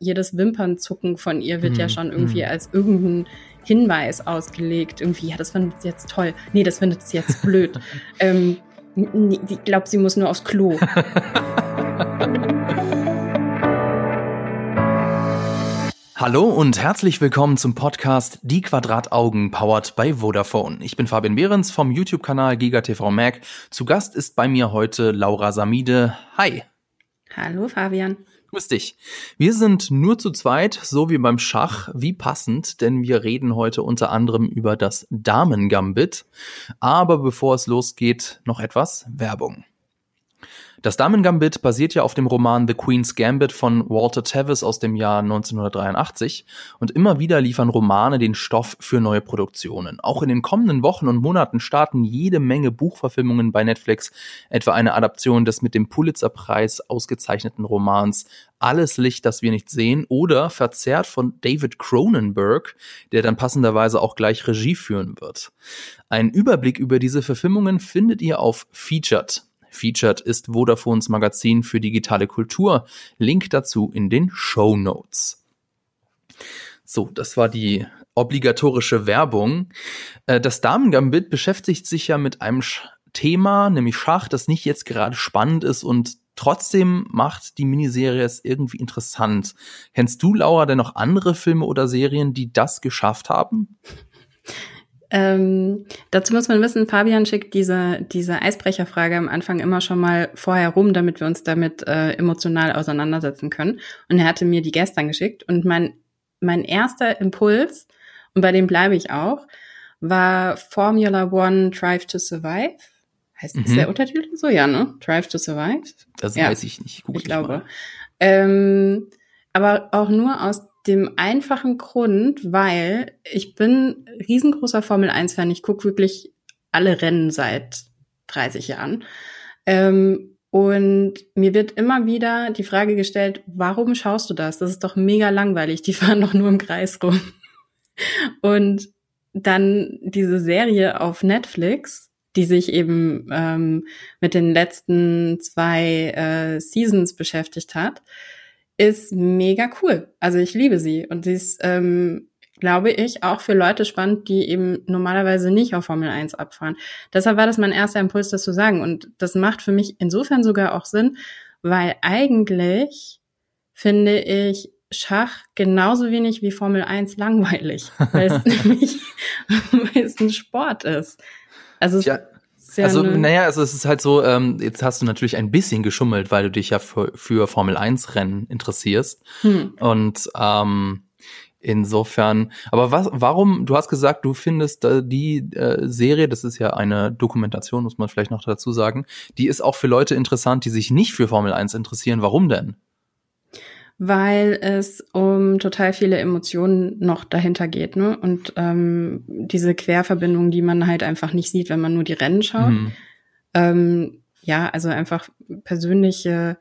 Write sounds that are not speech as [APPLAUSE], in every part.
jedes Wimpernzucken von ihr wird hm, ja schon irgendwie hm. als irgendein Hinweis ausgelegt. Irgendwie, ja, das findet sie jetzt toll. Nee, das findet sie jetzt blöd. [LAUGHS] ähm, ich glaube, sie muss nur aufs Klo. Hallo und herzlich willkommen zum Podcast Die Quadrataugen powered by Vodafone. Ich bin Fabian Behrens vom YouTube-Kanal GigaTV Mac. Zu Gast ist bei mir heute Laura Samide. Hi. Hallo Fabian. Grüß dich. Wir sind nur zu zweit, so wie beim Schach. Wie passend, denn wir reden heute unter anderem über das Damen-Gambit. Aber bevor es losgeht, noch etwas Werbung. Das Damen-Gambit basiert ja auf dem Roman The Queen's Gambit von Walter Tevis aus dem Jahr 1983 und immer wieder liefern Romane den Stoff für neue Produktionen. Auch in den kommenden Wochen und Monaten starten jede Menge Buchverfilmungen bei Netflix, etwa eine Adaption des mit dem Pulitzer-Preis ausgezeichneten Romans Alles Licht, das wir nicht sehen oder verzerrt von David Cronenberg, der dann passenderweise auch gleich Regie führen wird. Einen Überblick über diese Verfilmungen findet ihr auf Featured Featured ist Vodafones Magazin für digitale Kultur. Link dazu in den Show Notes. So, das war die obligatorische Werbung. Äh, das Damengambit beschäftigt sich ja mit einem Thema, nämlich Schach, das nicht jetzt gerade spannend ist und trotzdem macht die Miniserie es irgendwie interessant. Kennst du, Laura, denn noch andere Filme oder Serien, die das geschafft haben? [LAUGHS] Ähm, dazu muss man wissen, Fabian schickt diese, diese Eisbrecherfrage am Anfang immer schon mal vorher rum, damit wir uns damit äh, emotional auseinandersetzen können. Und er hatte mir die gestern geschickt. Und mein, mein erster Impuls, und bei dem bleibe ich auch, war Formula One Drive to Survive. Heißt mhm. das der Untertitel so? Ja, ne? Drive to Survive? Das ja. weiß ich nicht. Guck ich glaube. Ähm, aber auch nur aus dem einfachen Grund, weil ich bin riesengroßer Formel 1-Fan. Ich gucke wirklich alle Rennen seit 30 Jahren. Ähm, und mir wird immer wieder die Frage gestellt, warum schaust du das? Das ist doch mega langweilig. Die [LAUGHS] fahren doch nur im Kreis rum. Und dann diese Serie auf Netflix, die sich eben ähm, mit den letzten zwei äh, Seasons beschäftigt hat, ist mega cool. Also ich liebe sie und sie ist, ähm, glaube ich, auch für Leute spannend, die eben normalerweise nicht auf Formel 1 abfahren. Deshalb war das mein erster Impuls, das zu sagen. Und das macht für mich insofern sogar auch Sinn, weil eigentlich finde ich Schach genauso wenig wie Formel 1 langweilig, weil es [LAUGHS] nämlich weil es ein Sport ist. Also ja, ja also, naja, also es ist halt so, ähm, jetzt hast du natürlich ein bisschen geschummelt, weil du dich ja für, für Formel 1 Rennen interessierst. Hm. Und ähm, insofern, aber was, warum, du hast gesagt, du findest äh, die äh, Serie, das ist ja eine Dokumentation, muss man vielleicht noch dazu sagen, die ist auch für Leute interessant, die sich nicht für Formel 1 interessieren. Warum denn? Weil es um total viele Emotionen noch dahinter geht, ne? Und ähm, diese Querverbindung, die man halt einfach nicht sieht, wenn man nur die Rennen schaut. Mhm. Ähm, ja, also einfach persönliche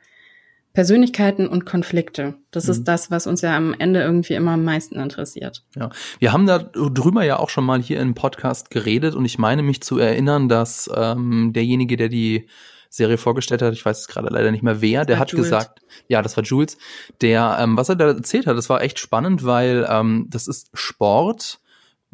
Persönlichkeiten und Konflikte. Das mhm. ist das, was uns ja am Ende irgendwie immer am meisten interessiert. Ja, wir haben da drüber ja auch schon mal hier im Podcast geredet und ich meine mich zu erinnern, dass ähm, derjenige, der die Serie vorgestellt hat, ich weiß es gerade leider nicht mehr wer, der hat Jules. gesagt, ja, das war Jules, der, ähm, was er da erzählt hat, das war echt spannend, weil ähm, das ist Sport,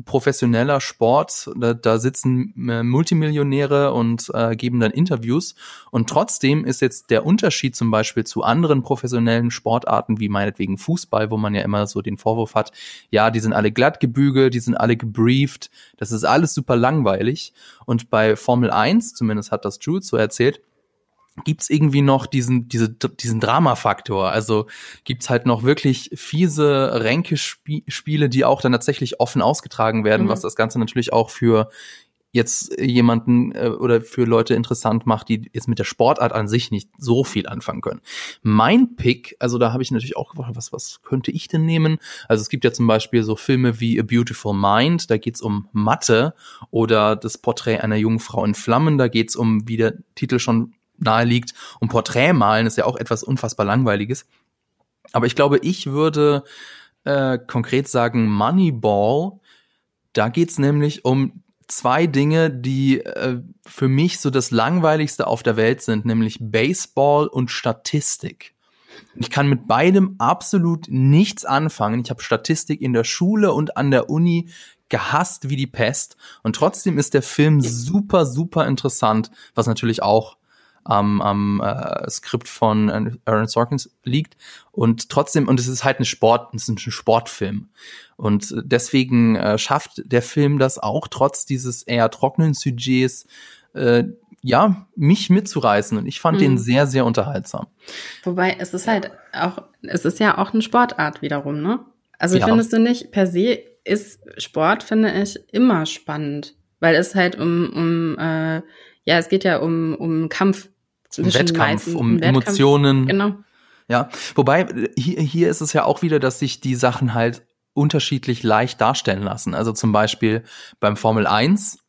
professioneller Sport, da, da sitzen äh, Multimillionäre und äh, geben dann Interviews. Und trotzdem ist jetzt der Unterschied zum Beispiel zu anderen professionellen Sportarten wie meinetwegen Fußball, wo man ja immer so den Vorwurf hat, ja, die sind alle glatt gebügelt, die sind alle gebrieft, das ist alles super langweilig. Und bei Formel 1, zumindest hat das Jules so erzählt, gibt's irgendwie noch diesen, diese, diesen Drama-Faktor. Also gibt's halt noch wirklich fiese Ränkespiele, die auch dann tatsächlich offen ausgetragen werden, mhm. was das Ganze natürlich auch für jetzt jemanden äh, oder für Leute interessant macht, die jetzt mit der Sportart an sich nicht so viel anfangen können. Mein Pick, also da habe ich natürlich auch gefragt, was, was könnte ich denn nehmen? Also es gibt ja zum Beispiel so Filme wie A Beautiful Mind, da geht's um Mathe oder das Porträt einer jungen Frau in Flammen, da geht's um, wie der Titel schon nahe liegt. Und Porträt malen ist ja auch etwas unfassbar langweiliges. Aber ich glaube, ich würde äh, konkret sagen Moneyball. Da geht's nämlich um zwei Dinge, die äh, für mich so das langweiligste auf der Welt sind, nämlich Baseball und Statistik. Ich kann mit beidem absolut nichts anfangen. Ich habe Statistik in der Schule und an der Uni gehasst wie die Pest. Und trotzdem ist der Film super, super interessant, was natürlich auch am, am äh, Skript von Aaron Sorkins liegt. Und trotzdem, und es ist halt ein Sport, es ist ein Sportfilm. Und deswegen äh, schafft der Film das auch, trotz dieses eher trockenen Sujets, äh, ja, mich mitzureißen. Und ich fand mhm. den sehr, sehr unterhaltsam. Wobei, es ist halt auch, es ist ja auch eine Sportart wiederum, ne? Also ja. findest du nicht, per se ist Sport, finde ich, immer spannend. Weil es halt um, um äh, ja, es geht ja um, um Kampf zwischen Wettkampf, meisten, um Wettkampf, Emotionen. Genau. Ja, wobei hier, hier ist es ja auch wieder, dass sich die Sachen halt unterschiedlich leicht darstellen lassen. Also zum Beispiel beim Formel 1,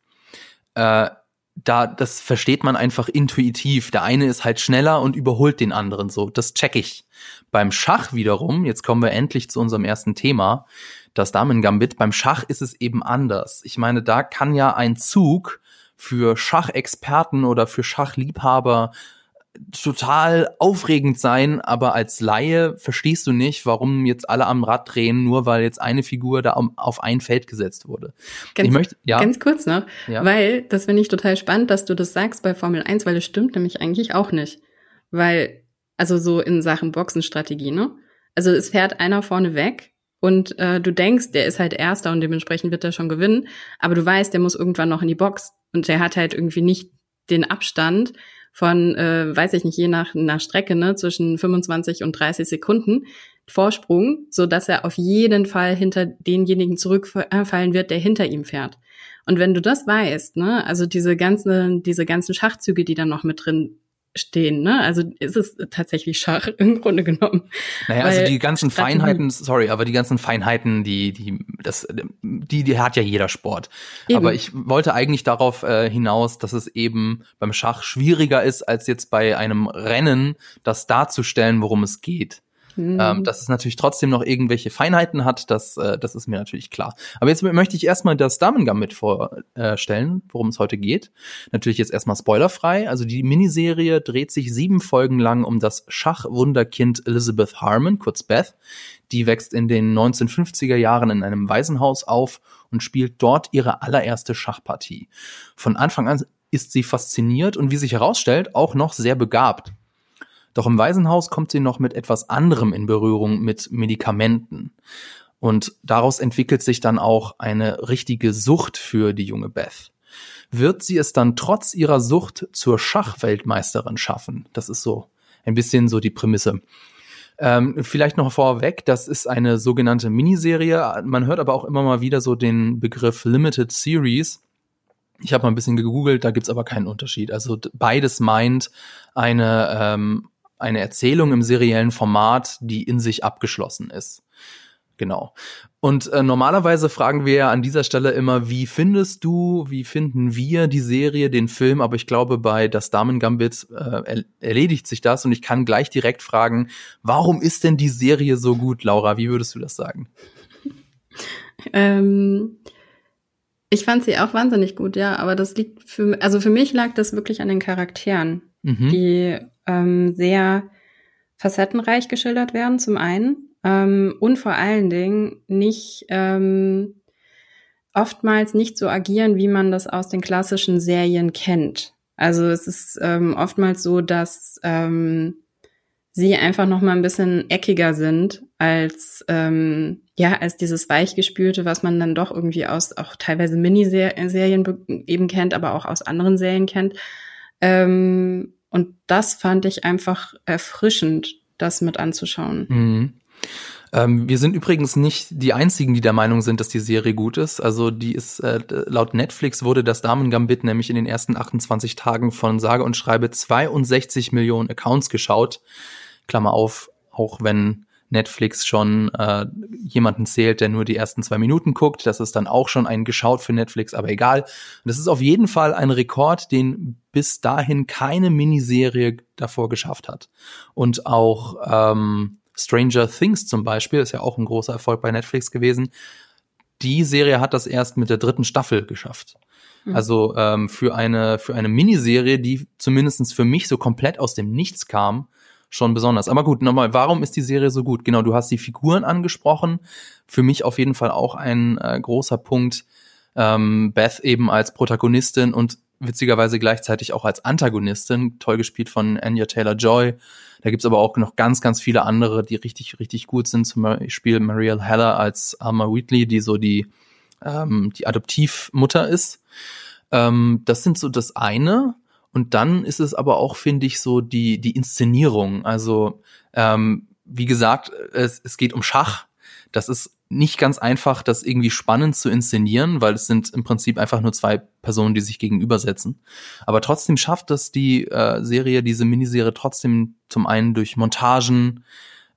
äh, da, das versteht man einfach intuitiv. Der eine ist halt schneller und überholt den anderen so. Das check ich. Beim Schach wiederum, jetzt kommen wir endlich zu unserem ersten Thema, das Damen-Gambit. Beim Schach ist es eben anders. Ich meine, da kann ja ein Zug für Schachexperten oder für Schachliebhaber total aufregend sein, aber als Laie verstehst du nicht, warum jetzt alle am Rad drehen, nur weil jetzt eine Figur da auf ein Feld gesetzt wurde. Ganz, ich möchte, ja. Ganz kurz noch, ja. weil das finde ich total spannend, dass du das sagst bei Formel 1, weil das stimmt nämlich eigentlich auch nicht. Weil, also so in Sachen Boxenstrategie, ne? Also es fährt einer vorne weg und äh, du denkst, der ist halt Erster und dementsprechend wird er schon gewinnen, aber du weißt, der muss irgendwann noch in die Box und der hat halt irgendwie nicht den Abstand von, äh, weiß ich nicht, je nach, nach Strecke, ne, zwischen 25 und 30 Sekunden Vorsprung, so dass er auf jeden Fall hinter denjenigen zurückfallen wird, der hinter ihm fährt. Und wenn du das weißt, ne, also diese ganzen, diese ganzen Schachzüge, die dann noch mit drin stehen. Ne? Also ist es tatsächlich Schach im Grunde genommen. Naja, also die ganzen Feinheiten, sorry, aber die ganzen Feinheiten, die, die, das, die, die hat ja jeder Sport. Eben. Aber ich wollte eigentlich darauf äh, hinaus, dass es eben beim Schach schwieriger ist, als jetzt bei einem Rennen, das darzustellen, worum es geht. Mhm. Ähm, dass es natürlich trotzdem noch irgendwelche Feinheiten hat, das, äh, das ist mir natürlich klar. Aber jetzt möchte ich erstmal das Damen-Gambit vorstellen, worum es heute geht. Natürlich jetzt erstmal spoilerfrei. Also die Miniserie dreht sich sieben Folgen lang um das Schachwunderkind Elizabeth Harmon, kurz Beth. Die wächst in den 1950er Jahren in einem Waisenhaus auf und spielt dort ihre allererste Schachpartie. Von Anfang an ist sie fasziniert und wie sich herausstellt, auch noch sehr begabt. Doch im Waisenhaus kommt sie noch mit etwas anderem in Berührung, mit Medikamenten. Und daraus entwickelt sich dann auch eine richtige Sucht für die junge Beth. Wird sie es dann trotz ihrer Sucht zur Schachweltmeisterin schaffen? Das ist so ein bisschen so die Prämisse. Ähm, vielleicht noch vorweg, das ist eine sogenannte Miniserie. Man hört aber auch immer mal wieder so den Begriff Limited Series. Ich habe mal ein bisschen gegoogelt, da gibt's aber keinen Unterschied. Also beides meint eine ähm, eine Erzählung im seriellen Format, die in sich abgeschlossen ist. Genau. Und äh, normalerweise fragen wir ja an dieser Stelle immer, wie findest du, wie finden wir die Serie, den Film? Aber ich glaube, bei Das Damen Gambit äh, erledigt sich das und ich kann gleich direkt fragen, warum ist denn die Serie so gut, Laura? Wie würdest du das sagen? [LAUGHS] Ähm, ich fand sie auch wahnsinnig gut, ja, aber das liegt für, also für mich lag das wirklich an den Charakteren, mhm. die ähm, sehr facettenreich geschildert werden, zum einen, ähm, und vor allen Dingen nicht ähm, oftmals nicht so agieren, wie man das aus den klassischen Serien kennt. Also es ist ähm, oftmals so, dass ähm, sie einfach noch mal ein bisschen eckiger sind als ähm, ja als dieses weichgespülte, was man dann doch irgendwie aus auch teilweise Miniserien eben kennt, aber auch aus anderen Serien kennt. Ähm, und das fand ich einfach erfrischend, das mit anzuschauen. Mhm. Ähm, wir sind übrigens nicht die einzigen, die der Meinung sind, dass die Serie gut ist. Also die ist äh, laut Netflix wurde das Damen-Gambit nämlich in den ersten 28 Tagen von sage und schreibe 62 Millionen Accounts geschaut. Klammer auf, auch wenn Netflix schon äh, jemanden zählt, der nur die ersten zwei Minuten guckt. Das ist dann auch schon ein geschaut für Netflix, aber egal. Und das ist auf jeden Fall ein Rekord, den bis dahin keine Miniserie davor geschafft hat. Und auch ähm, Stranger Things zum Beispiel ist ja auch ein großer Erfolg bei Netflix gewesen. Die Serie hat das erst mit der dritten Staffel geschafft. Mhm. Also ähm, für eine für eine Miniserie, die zumindestens für mich so komplett aus dem Nichts kam, schon besonders. Aber gut, nochmal, warum ist die Serie so gut? Genau, du hast die Figuren angesprochen. Für mich auf jeden Fall auch ein äh, großer Punkt. Ähm, Beth eben als Protagonistin und witzigerweise gleichzeitig auch als Antagonistin, toll gespielt von Anya Taylor-Joy. Da gibt's aber auch noch ganz, ganz viele andere, die richtig, richtig gut sind. Zum Beispiel Marielle Heller als Alma Wheatley, die so die, ähm, die Adoptivmutter ist. Ähm, das sind so das eine. Und dann ist es aber auch, finde ich, so die, die Inszenierung. Also, ähm, wie gesagt, es, es geht um Schach. Das ist nicht ganz einfach, das irgendwie spannend zu inszenieren, weil es sind im Prinzip einfach nur zwei Personen, die sich gegenübersetzen. Aber trotzdem schafft es die äh, Serie, diese Miniserie trotzdem zum einen durch Montagen,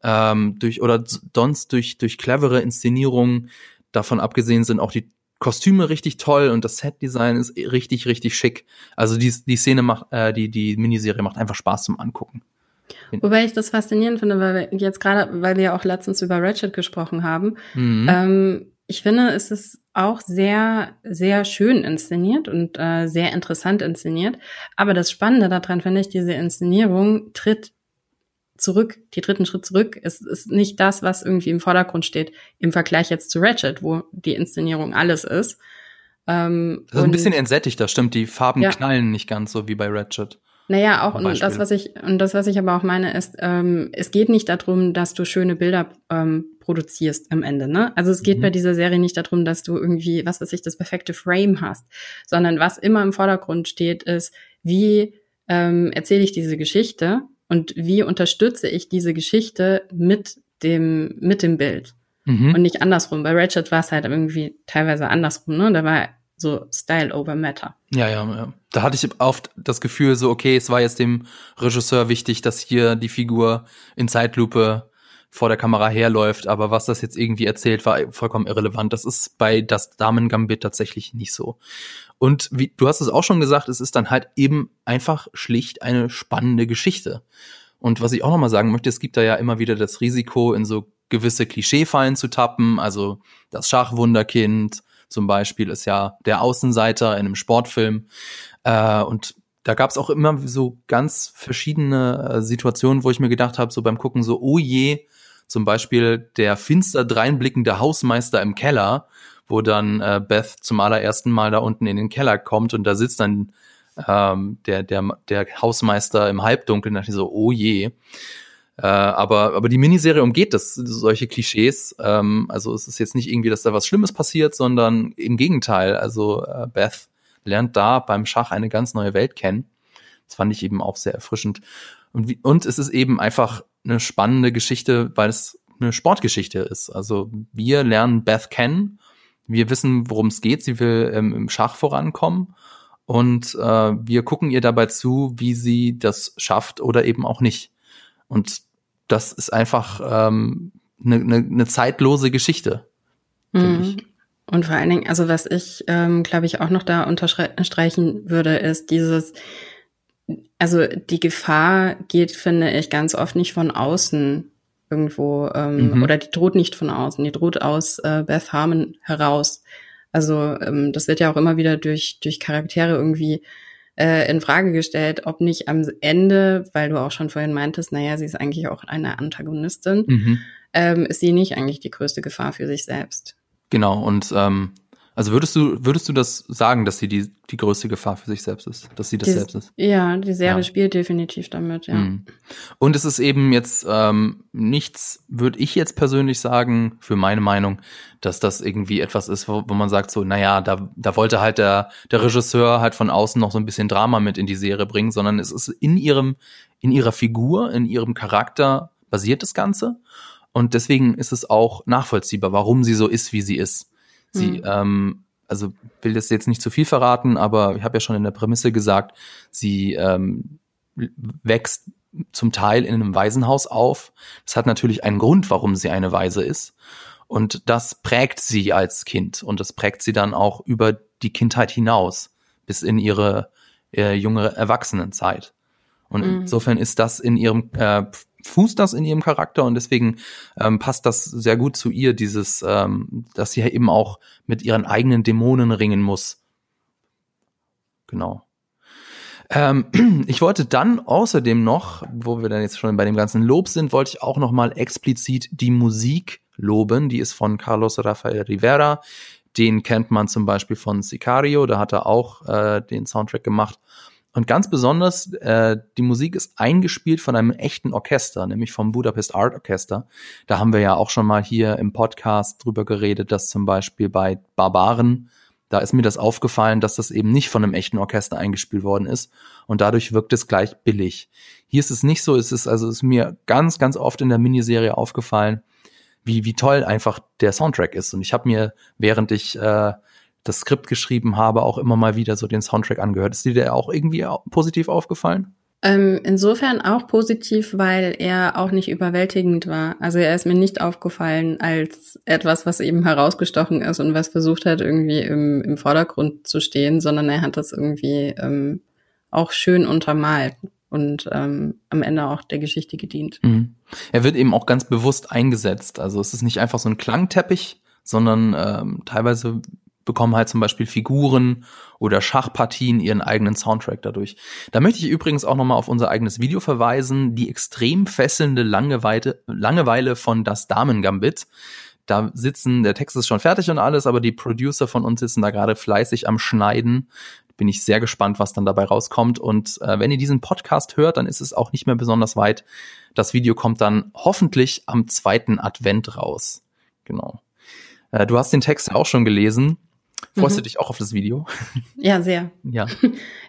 ähm, durch oder sonst durch durch clevere Inszenierungen. Davon abgesehen sind auch die Kostüme richtig toll und das Setdesign ist richtig, richtig schick. Also die, die Szene macht, äh, die, die Miniserie macht einfach Spaß zum Angucken. Wobei ich das faszinierend finde, weil wir jetzt gerade, weil wir ja auch letztens über Ratchet gesprochen haben, mhm. ähm, ich finde, es ist auch sehr, sehr schön inszeniert und äh, sehr interessant inszeniert. Aber das Spannende daran finde ich, diese Inszenierung tritt zurück, die dritten Schritt zurück. Es ist nicht das, was irgendwie im Vordergrund steht im Vergleich jetzt zu Ratchet, wo die Inszenierung alles ist. Ähm, das ist ein bisschen entsättigt, das stimmt. Die Farben ja. knallen nicht ganz so wie bei Ratchet. Naja, auch und das, was ich und das, was ich aber auch meine, ist, ähm, es geht nicht darum, dass du schöne Bilder ähm, produzierst am Ende. Ne? Also es geht mhm. bei dieser Serie nicht darum, dass du irgendwie, was weiß ich, das perfekte Frame hast, sondern was immer im Vordergrund steht, ist, wie ähm, erzähle ich diese Geschichte und wie unterstütze ich diese Geschichte mit dem, mit dem Bild. Mhm. Und nicht andersrum. Bei Ratchet war es halt irgendwie teilweise andersrum, ne? Da war so Style over Matter. Ja, ja, ja. Da hatte ich oft das Gefühl, so, okay, es war jetzt dem Regisseur wichtig, dass hier die Figur in Zeitlupe vor der Kamera herläuft, aber was das jetzt irgendwie erzählt, war vollkommen irrelevant. Das ist bei das Damen Gambit tatsächlich nicht so. Und wie, du hast es auch schon gesagt, es ist dann halt eben einfach schlicht eine spannende Geschichte. Und was ich auch nochmal sagen möchte, es gibt da ja immer wieder das Risiko, in so gewisse Klischeefallen zu tappen. Also das Schachwunderkind zum Beispiel ist ja der Außenseiter in einem Sportfilm. Äh, und da gab es auch immer so ganz verschiedene äh, Situationen, wo ich mir gedacht habe, so beim Gucken so, oh je, zum Beispiel der finster dreinblickende Hausmeister im Keller, wo dann äh, Beth zum allerersten Mal da unten in den Keller kommt und da sitzt dann ähm, der, der, der Hausmeister im Halbdunkeln, dachte ich so, oh je. Äh, aber, aber die Miniserie umgeht das, solche Klischees. Ähm, also es ist jetzt nicht irgendwie, dass da was Schlimmes passiert, sondern im Gegenteil. Also äh, Beth lernt da beim Schach eine ganz neue Welt kennen. Das fand ich eben auch sehr erfrischend. Und, wie, und es ist eben einfach eine spannende Geschichte, weil es eine Sportgeschichte ist. Also wir lernen Beth kennen wir wissen, worum es geht. Sie will ähm, im Schach vorankommen. Und äh, wir gucken ihr dabei zu, wie sie das schafft oder eben auch nicht. Und das ist einfach ähm, eine ne, ne zeitlose Geschichte. Mhm. Und vor allen Dingen, also was ich, ähm, glaube ich, auch noch da unterstreichen würde, ist dieses, also die Gefahr geht, finde ich, ganz oft nicht von außen irgendwo, ähm, mhm. oder die droht nicht von außen, die droht aus äh, Beth Harmon heraus. Also ähm, das wird ja auch immer wieder durch, durch Charaktere irgendwie äh, in Frage gestellt, ob nicht am Ende, weil du auch schon vorhin meintest, naja, sie ist eigentlich auch eine Antagonistin, mhm. ähm, ist sie nicht eigentlich die größte Gefahr für sich selbst. Genau, und ähm, also würdest du, würdest du das sagen, dass sie die, die größte Gefahr für sich selbst ist, dass sie das die, selbst ist? Ja, die Serie ja. spielt definitiv damit, ja. Mhm. Und es ist eben jetzt ähm, nichts, würde ich jetzt persönlich sagen, für meine Meinung, dass das irgendwie etwas ist, wo, wo man sagt so, naja, da, da wollte halt der, der Regisseur halt von außen noch so ein bisschen Drama mit in die Serie bringen, sondern es ist in ihrem, in ihrer Figur, in ihrem Charakter basiert das Ganze. Und deswegen ist es auch nachvollziehbar, warum sie so ist, wie sie ist. Sie, mhm. ähm, also will das jetzt nicht zu viel verraten, aber ich habe ja schon in der Prämisse gesagt, sie ähm, wächst zum Teil in einem Waisenhaus auf. Das hat natürlich einen Grund, warum sie eine Waise ist. Und das prägt sie als Kind und das prägt sie dann auch über die Kindheit hinaus bis in ihre äh, junge Erwachsenenzeit. Und mhm. insofern ist das in ihrem äh, fußt das in ihrem Charakter und deswegen ähm, passt das sehr gut zu ihr, dieses, ähm, dass sie eben auch mit ihren eigenen Dämonen ringen muss. Genau. Ähm, [CLEARS THROAT] ich wollte dann außerdem noch, wo wir dann jetzt schon bei dem ganzen Lob sind, wollte ich auch noch mal explizit die Musik loben. Die ist von Carlos Rafael Rivera. Den kennt man zum Beispiel von Sicario. Da hat er auch äh, den Soundtrack gemacht. Und ganz besonders, äh, die Musik ist eingespielt von einem echten Orchester, nämlich vom Budapest Art Orchester. Da haben wir ja auch schon mal hier im Podcast drüber geredet, dass zum Beispiel bei Barbaren, da ist mir das aufgefallen, dass das eben nicht von einem echten Orchester eingespielt worden ist und dadurch wirkt es gleich billig. Hier ist es nicht so, es ist also ist mir ganz, ganz oft in der Miniserie aufgefallen, wie, wie toll einfach der Soundtrack ist. Und ich habe mir, während ich äh, das Skript geschrieben habe, auch immer mal wieder so den Soundtrack angehört. Ist dir der auch irgendwie positiv aufgefallen? Ähm, insofern auch positiv, weil er auch nicht überwältigend war. Also er ist mir nicht aufgefallen als etwas, was eben herausgestochen ist und was versucht hat, irgendwie im, im Vordergrund zu stehen, sondern er hat das irgendwie ähm, auch schön untermalt und ähm, am Ende auch der Geschichte gedient. Mhm. Er wird eben auch ganz bewusst eingesetzt. Also es ist nicht einfach so ein Klangteppich, sondern ähm, teilweise bekommen halt zum Beispiel Figuren oder Schachpartien ihren eigenen Soundtrack dadurch. Da möchte ich übrigens auch nochmal auf unser eigenes Video verweisen, die extrem fesselnde Langeweile, Langeweile von Das Damen-Gambit. Da sitzen, der Text ist schon fertig und alles, aber die Producer von uns sitzen da gerade fleißig am Schneiden. Bin ich sehr gespannt, was dann dabei rauskommt. Und äh, wenn ihr diesen Podcast hört, dann ist es auch nicht mehr besonders weit. Das Video kommt dann hoffentlich am zweiten Advent raus. Genau. Äh, du hast den Text auch schon gelesen. Freust mhm. du dich auch auf das Video? [LAUGHS] Ja, sehr. Ja. [LAUGHS]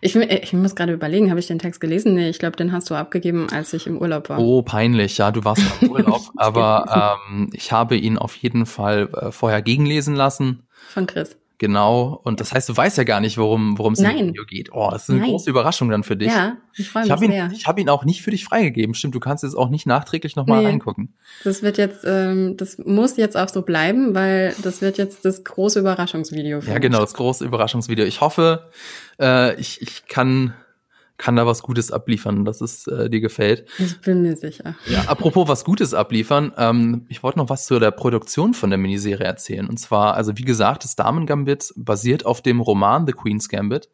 Ich, ich muss gerade überlegen, habe ich den Text gelesen? Nee, ich glaube, den hast du abgegeben, als ich im Urlaub war. Oh, peinlich. Ja, du warst im Urlaub. [LAUGHS] aber ähm, ich habe ihn auf jeden Fall äh, vorher gegenlesen lassen. Von Chris. Genau. Und das heißt, du weißt ja gar nicht, worum worum es im Video geht. Oh, das ist eine Nein. große Überraschung dann für dich. Ja, ich freue mich ich ihn, sehr. Ich habe ihn auch nicht für dich freigegeben. Stimmt, du kannst jetzt auch nicht nachträglich nochmal nee. reingucken. Das wird jetzt, ähm, das muss jetzt auch so bleiben, weil das wird jetzt das große Überraschungsvideo. Für ja, genau, das große Überraschungsvideo. Ich hoffe, äh, ich, ich kann kann da was Gutes abliefern, dass es äh, dir gefällt. Ich bin mir sicher. Ja, apropos was Gutes abliefern, ähm, ich wollte noch was zu der Produktion von der Miniserie erzählen. Und zwar, also wie gesagt, das Damen Gambit basiert auf dem Roman The Queen's Gambit.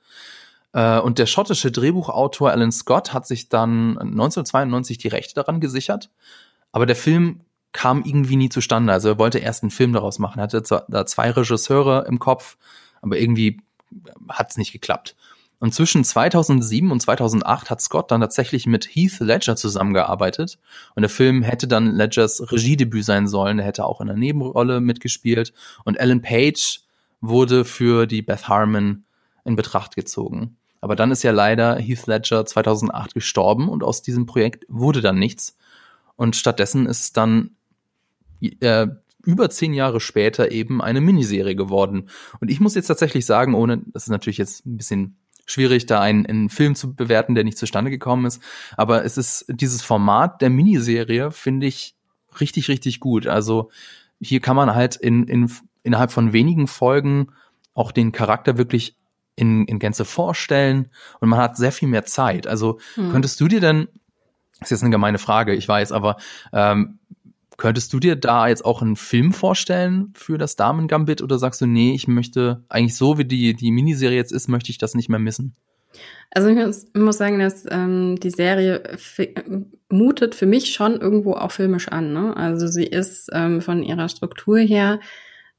Äh, und der schottische Drehbuchautor Alan Scott hat sich dann 1992 die Rechte daran gesichert. Aber der Film kam irgendwie nie zustande. Also er wollte erst einen Film daraus machen. Er hatte da zwei Regisseure im Kopf, aber irgendwie hat es nicht geklappt. Und zwischen 2007 und 2008 hat Scott dann tatsächlich mit Heath Ledger zusammengearbeitet. Und der Film hätte dann Ledgers Regiedebüt sein sollen. Er hätte auch in einer Nebenrolle mitgespielt. Und Ellen Page wurde für die Beth Harmon in Betracht gezogen. Aber dann ist ja leider Heath Ledger 2008 gestorben und aus diesem Projekt wurde dann nichts. Und stattdessen ist es dann äh, über zehn Jahre später eben eine Miniserie geworden. Und ich muss jetzt tatsächlich sagen, ohne, das ist natürlich jetzt ein bisschen schwierig, da einen, einen Film zu bewerten, der nicht zustande gekommen ist. Aber es ist dieses Format der Miniserie, finde ich richtig, richtig gut. Also hier kann man halt in, in, innerhalb von wenigen Folgen auch den Charakter wirklich in, in Gänze vorstellen und man hat sehr viel mehr Zeit. Also hm. könntest du dir denn, das ist jetzt eine gemeine Frage, ich weiß, aber ähm, Könntest du dir da jetzt auch einen Film vorstellen für das Damen-Gambit oder sagst du, nee, ich möchte eigentlich so, wie die, die Miniserie jetzt ist, möchte ich das nicht mehr missen? Also ich muss, muss sagen, dass ähm, die Serie mutet für mich schon irgendwo auch filmisch an. Ne? Also sie ist ähm, von ihrer Struktur her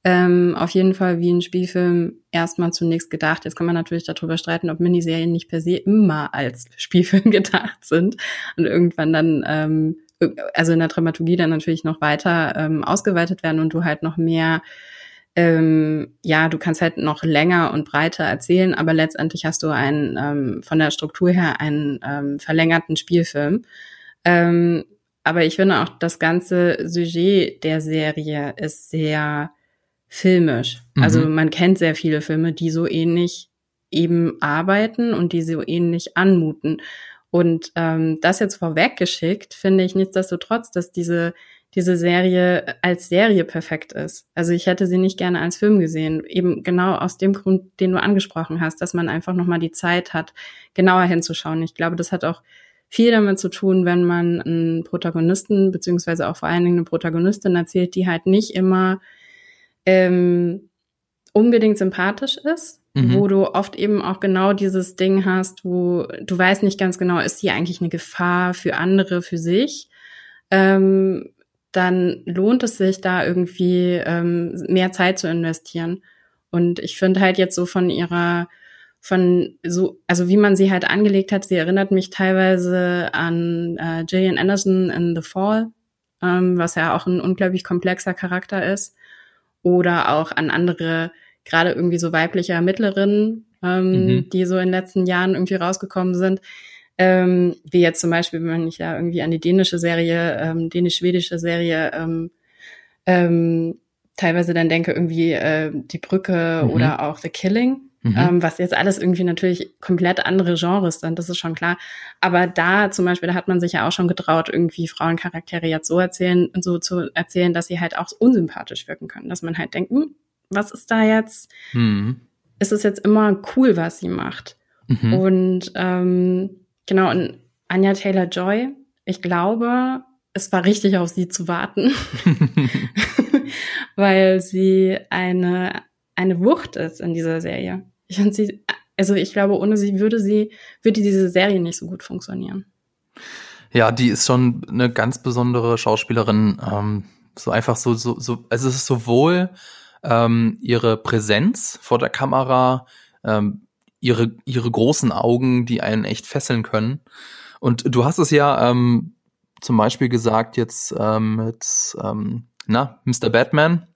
ähm, auf jeden Fall wie ein Spielfilm erstmal zunächst gedacht. Jetzt kann man natürlich darüber streiten, ob Miniserien nicht per se immer als Spielfilm [LAUGHS] gedacht sind und irgendwann dann ähm, also in der Dramaturgie dann natürlich noch weiter ähm, ausgeweitet werden und du halt noch mehr ähm, ja, du kannst halt noch länger und breiter erzählen, aber letztendlich hast du einen ähm, von der Struktur her einen ähm, verlängerten Spielfilm. Ähm, aber ich finde auch, das ganze Sujet der Serie ist sehr filmisch. Mhm. Also man kennt sehr viele Filme, die so ähnlich eben arbeiten und die so ähnlich anmuten. Und ähm, das jetzt vorweggeschickt, finde ich nichtsdestotrotz, dass diese, diese Serie als Serie perfekt ist. Also ich hätte sie nicht gerne als Film gesehen, eben genau aus dem Grund, den du angesprochen hast, dass man einfach nochmal die Zeit hat, genauer hinzuschauen. Ich glaube, das hat auch viel damit zu tun, wenn man einen Protagonisten, beziehungsweise auch vor allen Dingen eine Protagonistin erzählt, die halt nicht immer ähm, unbedingt sympathisch ist, mhm. wo du oft eben auch genau dieses Ding hast, wo du weißt nicht ganz genau, ist sie eigentlich eine Gefahr für andere, für sich, ähm, dann lohnt es sich da irgendwie ähm, mehr Zeit zu investieren. Und ich finde halt jetzt so von ihrer von so, also wie man sie halt angelegt hat, sie erinnert mich teilweise an äh, Gillian Anderson in The Fall, ähm, was ja auch ein unglaublich komplexer Charakter ist. Oder auch an andere, gerade irgendwie so weibliche Ermittlerinnen, ähm, mhm. die so in den letzten Jahren irgendwie rausgekommen sind. Ähm, wie jetzt zum Beispiel, wenn ich ja irgendwie an die dänische Serie, ähm, dänisch-schwedische Serie ähm, ähm, teilweise dann denke, irgendwie äh, die Brücke mhm. oder auch The Killing. Mhm. Ähm, was jetzt alles irgendwie natürlich komplett andere Genres sind, das ist schon klar. Aber da zum Beispiel, da hat man sich ja auch schon getraut, irgendwie Frauencharaktere jetzt so erzählen, so zu erzählen, dass sie halt auch unsympathisch wirken können. Dass man halt denkt, hm, was ist da jetzt? Mhm. Ist es jetzt immer cool, was sie macht? Mhm. Und ähm, genau, und Anja Taylor Joy, ich glaube, es war richtig, auf sie zu warten, [LAUGHS] [LAUGHS] weil sie eine, eine Wucht ist in dieser Serie. Ich finde sie, also ich glaube, ohne sie würde sie, würde diese Serie nicht so gut funktionieren. Ja, die ist schon eine ganz besondere Schauspielerin. Ähm, so einfach so, so, so, also es ist sowohl ähm, ihre Präsenz vor der Kamera, ähm, ihre, ihre großen Augen, die einen echt fesseln können. Und du hast es ja ähm, zum Beispiel gesagt jetzt ähm, mit, ähm, na, Mr. Batman,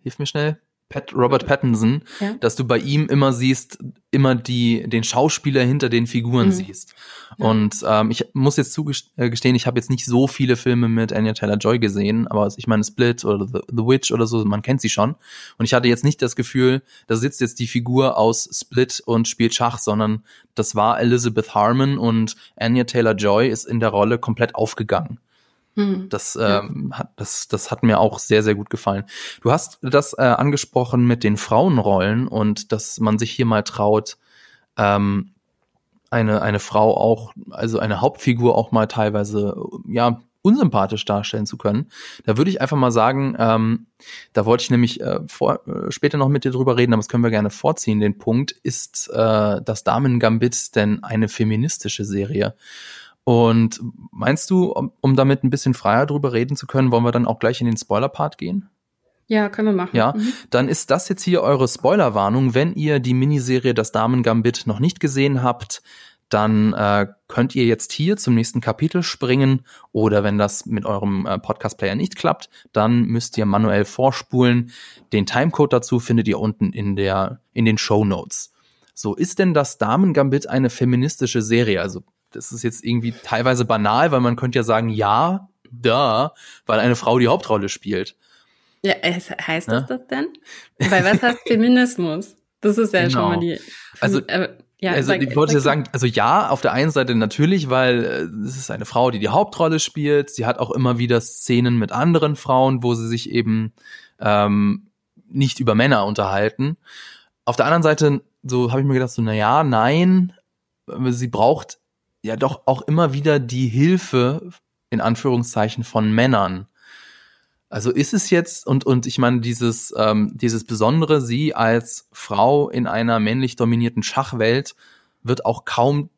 hilf mir schnell, Pat, Robert Pattinson, ja. dass du bei ihm immer siehst, immer die den Schauspieler hinter den Figuren mhm. siehst. Ja. Und ähm, ich muss jetzt zugestehen, ich habe jetzt nicht so viele Filme mit Anya Taylor Joy gesehen, aber ich meine Split oder The, The, Witch oder so, man kennt sie schon. Und ich hatte jetzt nicht das Gefühl, da sitzt jetzt die Figur aus Split und spielt Schach, sondern das war Elizabeth Harmon und Anya Taylor Joy ist in der Rolle komplett aufgegangen. Mhm. Das, ähm, hat, das, das hat mir auch sehr, sehr gut gefallen. Du hast das äh, angesprochen mit den Frauenrollen und dass man sich hier mal traut, ähm, eine, eine Frau auch, also eine Hauptfigur auch mal teilweise, ja, unsympathisch darstellen zu können. Da würde ich einfach mal sagen, ähm, da wollte ich nämlich äh, vor, äh, später noch mit dir drüber reden, aber das können wir gerne vorziehen. Den Punkt, ist äh, das Damen Gambit denn eine feministische Serie? Und meinst du, um, um damit ein bisschen freier drüber reden zu können, wollen wir dann auch gleich in den Spoiler-Part gehen? Ja, können wir machen. Ja, mhm. dann ist das jetzt hier eure Spoilerwarnung. Wenn ihr die Miniserie Das Damen Gambit noch nicht gesehen habt, dann äh, könnt ihr jetzt hier zum nächsten Kapitel springen oder wenn das mit eurem äh, Podcast-Player nicht klappt, dann müsst ihr manuell vorspulen. Den Timecode dazu findet ihr unten in der in den Show Notes. So ist denn das Damen Gambit eine feministische Serie? Also das ist jetzt irgendwie teilweise banal, weil man könnte ja sagen, ja, da, weil eine Frau die Hauptrolle spielt. Ja, heißt das ja? das denn? Weil was heißt [LAUGHS] Feminismus? Das ist ja genau. schon mal die. Also, äh, ja, also sag, ich wollte sag, sagen, also ja, auf der einen Seite natürlich, weil äh, es ist eine Frau, die die Hauptrolle spielt. Sie hat auch immer wieder Szenen mit anderen Frauen, wo sie sich eben ähm, nicht über Männer unterhalten. Auf der anderen Seite, so habe ich mir gedacht, so na ja, nein, sie braucht ja doch auch immer wieder die Hilfe in Anführungszeichen von Männern. Also ist es jetzt und und ich meine dieses ähm, dieses besondere sie als Frau in einer männlich dominierten Schachwelt wird auch kaum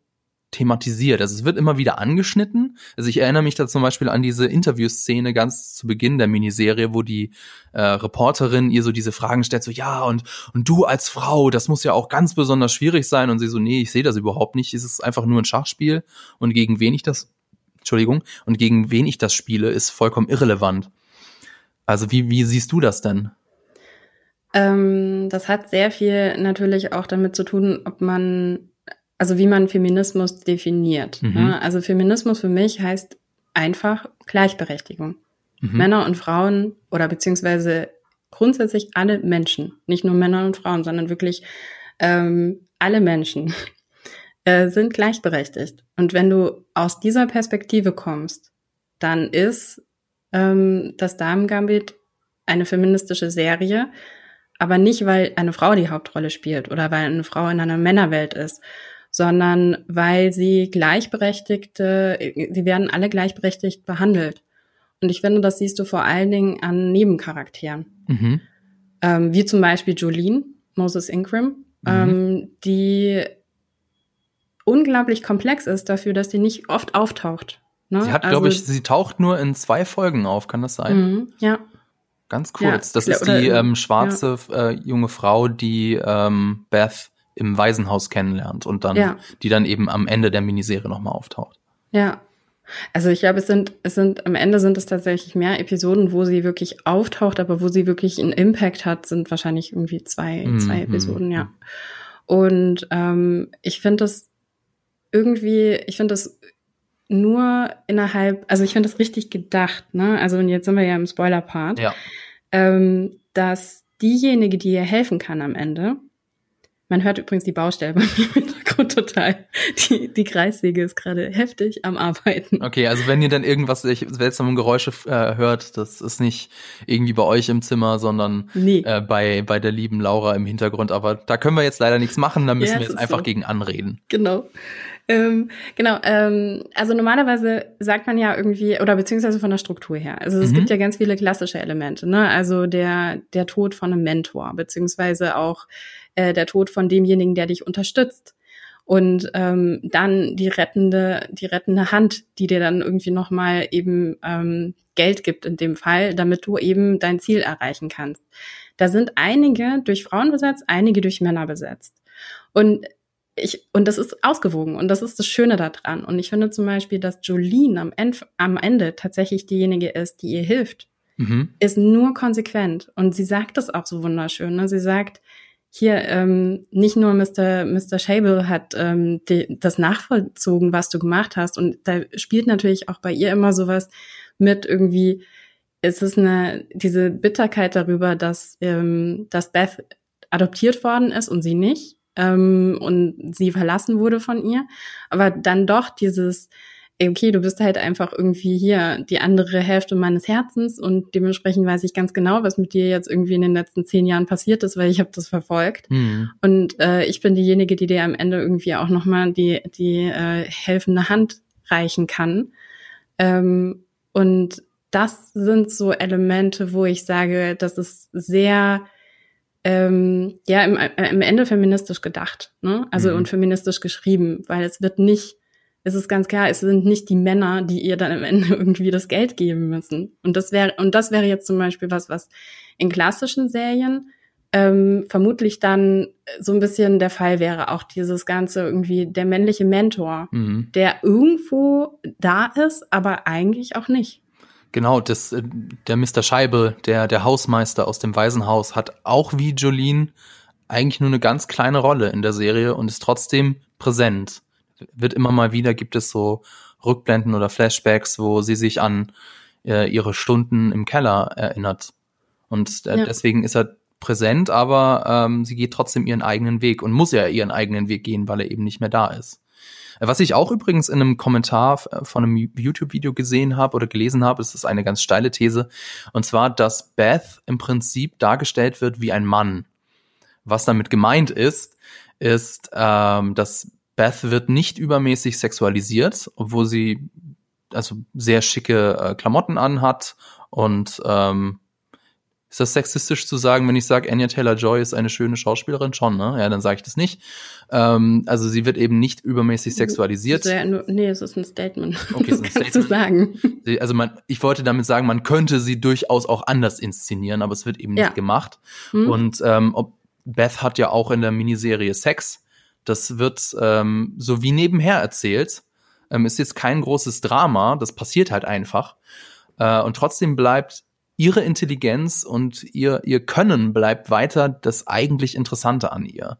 thematisiert. Also es wird immer wieder angeschnitten. Also ich erinnere mich da zum Beispiel an diese Interviewszene ganz zu Beginn der Miniserie, wo die äh, Reporterin ihr so diese Fragen stellt, so ja und und du als Frau, das muss ja auch ganz besonders schwierig sein und sie so nee, ich sehe das überhaupt nicht. Es ist einfach nur ein Schachspiel und gegen wen ich das Entschuldigung und gegen wen ich das spiele, ist vollkommen irrelevant. Also wie wie siehst du das denn? Ähm, das hat sehr viel natürlich auch damit zu tun, ob man also wie man Feminismus definiert. Mhm. Ne? Also Feminismus für mich heißt einfach Gleichberechtigung. Mhm. Männer und Frauen oder beziehungsweise grundsätzlich alle Menschen, nicht nur Männer und Frauen, sondern wirklich ähm, alle Menschen [LAUGHS] äh, sind gleichberechtigt. Und wenn du aus dieser Perspektive kommst, dann ist ähm, das Damen-Gambit eine feministische Serie, aber nicht, weil eine Frau die Hauptrolle spielt oder weil eine Frau in einer Männerwelt ist, sondern weil sie gleichberechtigte, sie werden alle gleichberechtigt behandelt. Und ich finde, das siehst du vor allen Dingen an Nebencharakteren. Mhm. Ähm, wie zum Beispiel Jolene, Moses Ingram, mhm. ähm, die unglaublich komplex ist dafür, dass sie nicht oft auftaucht. Ne? Sie hat, also, glaube ich, sie taucht nur in zwei Folgen auf, kann das sein? Mhm, ja. Ganz kurz. Ja, das ist die ähm, schwarze ja. äh, junge Frau, die ähm, Beth im Waisenhaus kennenlernt und dann, ja. die dann eben am Ende der Miniserie nochmal auftaucht. Ja. Also ich glaube, es sind, es sind, am Ende sind es tatsächlich mehr Episoden, wo sie wirklich auftaucht, aber wo sie wirklich einen Impact hat, sind wahrscheinlich irgendwie zwei, mm, zwei Episoden, mm, ja. Und ähm, ich finde das irgendwie, ich finde das nur innerhalb, also ich finde das richtig gedacht, ne? Also und jetzt sind wir ja im Spoiler-Part, ja. ähm, dass diejenige, die ihr helfen kann am Ende, man hört übrigens die Baustelle bei [LAUGHS] mir im Hintergrund total. Die, die Kreissäge ist gerade heftig am Arbeiten. Okay, also wenn ihr dann irgendwas seltsame Geräusche äh, hört, das ist nicht irgendwie bei euch im Zimmer, sondern nee. äh, bei, bei der lieben Laura im Hintergrund. Aber da können wir jetzt leider nichts machen, da müssen ja, wir jetzt einfach so. gegen anreden. Genau. Ähm, genau, ähm, also normalerweise sagt man ja irgendwie, oder beziehungsweise von der Struktur her. Also es mhm. gibt ja ganz viele klassische Elemente, ne? Also der, der Tod von einem Mentor, beziehungsweise auch äh, der Tod von demjenigen, der dich unterstützt. Und ähm, dann die rettende, die rettende Hand, die dir dann irgendwie nochmal eben ähm, Geld gibt in dem Fall, damit du eben dein Ziel erreichen kannst. Da sind einige durch Frauen besetzt, einige durch Männer besetzt. Und ich, und das ist ausgewogen und das ist das Schöne daran. Und ich finde zum Beispiel, dass Jolene am Ende, am Ende tatsächlich diejenige ist, die ihr hilft, mhm. ist nur konsequent. Und sie sagt das auch so wunderschön. Ne? Sie sagt, hier ähm, nicht nur Mr. Mr. Shable hat ähm, die, das nachvollzogen, was du gemacht hast. Und da spielt natürlich auch bei ihr immer sowas mit irgendwie, es ist eine, diese Bitterkeit darüber, dass, ähm, dass Beth adoptiert worden ist und sie nicht. Ähm, und sie verlassen wurde von ihr. Aber dann doch dieses, okay, du bist halt einfach irgendwie hier die andere Hälfte meines Herzens und dementsprechend weiß ich ganz genau, was mit dir jetzt irgendwie in den letzten zehn Jahren passiert ist, weil ich habe das verfolgt. Mhm. Und äh, ich bin diejenige, die dir am Ende irgendwie auch nochmal die, die äh, helfende Hand reichen kann. Ähm, und das sind so Elemente, wo ich sage, das ist sehr ähm, ja im, im Ende feministisch gedacht, ne? Also mhm. und feministisch geschrieben, weil es wird nicht es ist ganz klar, es sind nicht die Männer, die ihr dann am Ende [LAUGHS] irgendwie das Geld geben müssen. Und das wäre, und das wäre jetzt zum Beispiel was, was in klassischen Serien ähm, vermutlich dann so ein bisschen der Fall wäre. Auch dieses ganze irgendwie der männliche Mentor, mhm. der irgendwo da ist, aber eigentlich auch nicht. Genau, das, äh, der Mr. Scheibe, der, der Hausmeister aus dem Waisenhaus, hat auch wie Jolene eigentlich nur eine ganz kleine Rolle in der Serie und ist trotzdem präsent wird immer mal wieder, gibt es so Rückblenden oder Flashbacks, wo sie sich an äh, ihre Stunden im Keller erinnert. Und äh, ja. deswegen ist er präsent, aber ähm, sie geht trotzdem ihren eigenen Weg und muss ja ihren eigenen Weg gehen, weil er eben nicht mehr da ist. Äh, was ich auch übrigens in einem Kommentar äh, von einem YouTube-Video gesehen habe oder gelesen habe, ist das eine ganz steile These, und zwar, dass Beth im Prinzip dargestellt wird wie ein Mann. Was damit gemeint ist, ist, ähm, dass Beth wird nicht übermäßig sexualisiert, obwohl sie also sehr schicke äh, Klamotten anhat und ähm, ist das sexistisch zu sagen, wenn ich sage, Anya Taylor-Joy ist eine schöne Schauspielerin? Schon, ne? Ja, dann sage ich das nicht. Ähm, also sie wird eben nicht übermäßig sexualisiert. Ja nee, es ist ein Statement. Okay, das [LAUGHS] kannst Statement. du sagen. Also man, ich wollte damit sagen, man könnte sie durchaus auch anders inszenieren, aber es wird eben ja. nicht gemacht. Hm. Und ähm, Beth hat ja auch in der Miniserie Sex das wird ähm, so wie nebenher erzählt. Ähm, ist jetzt kein großes Drama, das passiert halt einfach. Äh, und trotzdem bleibt ihre Intelligenz und ihr, ihr Können bleibt weiter das eigentlich Interessante an ihr.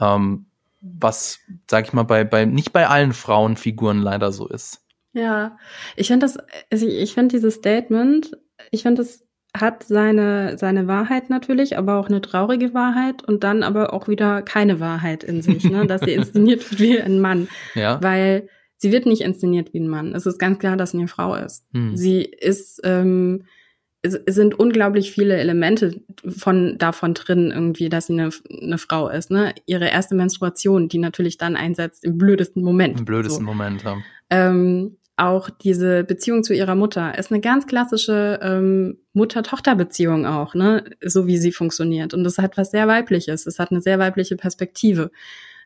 Ähm, was, sag ich mal, bei, bei, nicht bei allen Frauenfiguren leider so ist. Ja, ich finde das, also ich finde dieses Statement, ich finde das hat seine, seine Wahrheit natürlich, aber auch eine traurige Wahrheit und dann aber auch wieder keine Wahrheit in sich, ne? dass sie [LAUGHS] inszeniert wird wie ein Mann. Ja. Weil sie wird nicht inszeniert wie ein Mann. Es ist ganz klar, dass sie eine Frau ist. Hm. Sie ist, ähm, es, sind unglaublich viele Elemente von davon drin irgendwie, dass sie eine, eine Frau ist. Ne? Ihre erste Menstruation, die natürlich dann einsetzt im blödesten Moment. Im blödesten so. Moment, ja. Ähm, auch diese Beziehung zu ihrer Mutter ist eine ganz klassische ähm, Mutter-Tochter-Beziehung auch, ne, so wie sie funktioniert. Und das hat was sehr Weibliches. Es hat eine sehr weibliche Perspektive,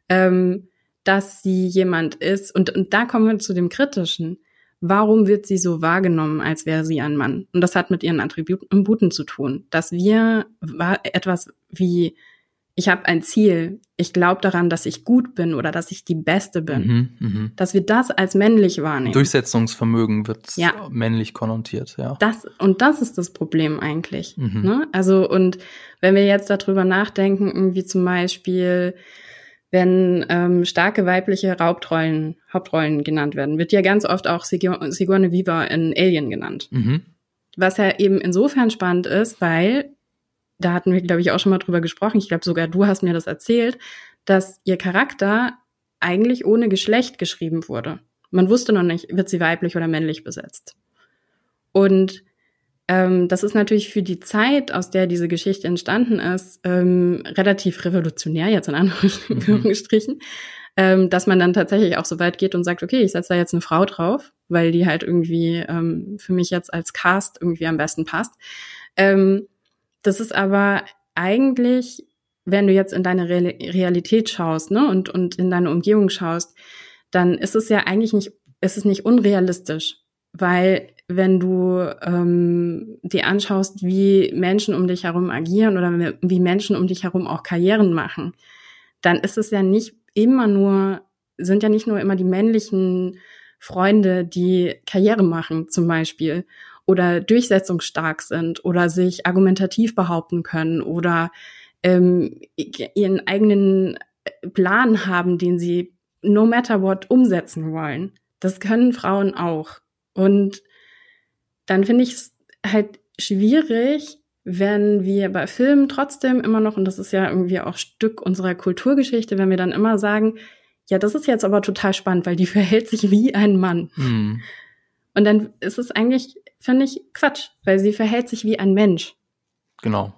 ähm, dass sie jemand ist. Und, und da kommen wir zu dem Kritischen. Warum wird sie so wahrgenommen, als wäre sie ein Mann? Und das hat mit ihren Attributen zu tun, dass wir etwas wie ich habe ein Ziel, ich glaube daran, dass ich gut bin oder dass ich die Beste bin, mhm, mh. dass wir das als männlich wahrnehmen. Durchsetzungsvermögen wird ja. männlich konnotiert, ja. Das, und das ist das Problem eigentlich. Mhm. Ne? Also, und wenn wir jetzt darüber nachdenken, irgendwie zum Beispiel, wenn ähm, starke weibliche Hauptrollen, Hauptrollen genannt werden, wird ja ganz oft auch Sigourney Weaver in Alien genannt. Mhm. Was ja eben insofern spannend ist, weil da hatten wir, glaube ich, auch schon mal drüber gesprochen. Ich glaube, sogar du hast mir das erzählt, dass ihr Charakter eigentlich ohne Geschlecht geschrieben wurde. Man wusste noch nicht, wird sie weiblich oder männlich besetzt. Und ähm, das ist natürlich für die Zeit, aus der diese Geschichte entstanden ist, ähm, relativ revolutionär, jetzt in. Anführungsstrichen, mhm. ähm, dass man dann tatsächlich auch so weit geht und sagt, okay, ich setze da jetzt eine Frau drauf, weil die halt irgendwie ähm, für mich jetzt als Cast irgendwie am besten passt. Ähm, das ist aber eigentlich, wenn du jetzt in deine Realität schaust, ne, und, und in deine Umgebung schaust, dann ist es ja eigentlich nicht, ist es nicht unrealistisch. Weil wenn du ähm, dir anschaust, wie Menschen um dich herum agieren oder wie Menschen um dich herum auch Karrieren machen, dann ist es ja nicht immer nur, sind ja nicht nur immer die männlichen Freunde, die Karriere machen, zum Beispiel, oder durchsetzungsstark sind oder sich argumentativ behaupten können oder ähm, ihren eigenen Plan haben, den sie no matter what umsetzen wollen. Das können Frauen auch. Und dann finde ich es halt schwierig, wenn wir bei Filmen trotzdem immer noch, und das ist ja irgendwie auch Stück unserer Kulturgeschichte, wenn wir dann immer sagen, ja, das ist jetzt aber total spannend, weil die [LAUGHS] verhält sich wie ein Mann. Mhm. Und dann ist es eigentlich finde ich Quatsch, weil sie verhält sich wie ein Mensch. Genau.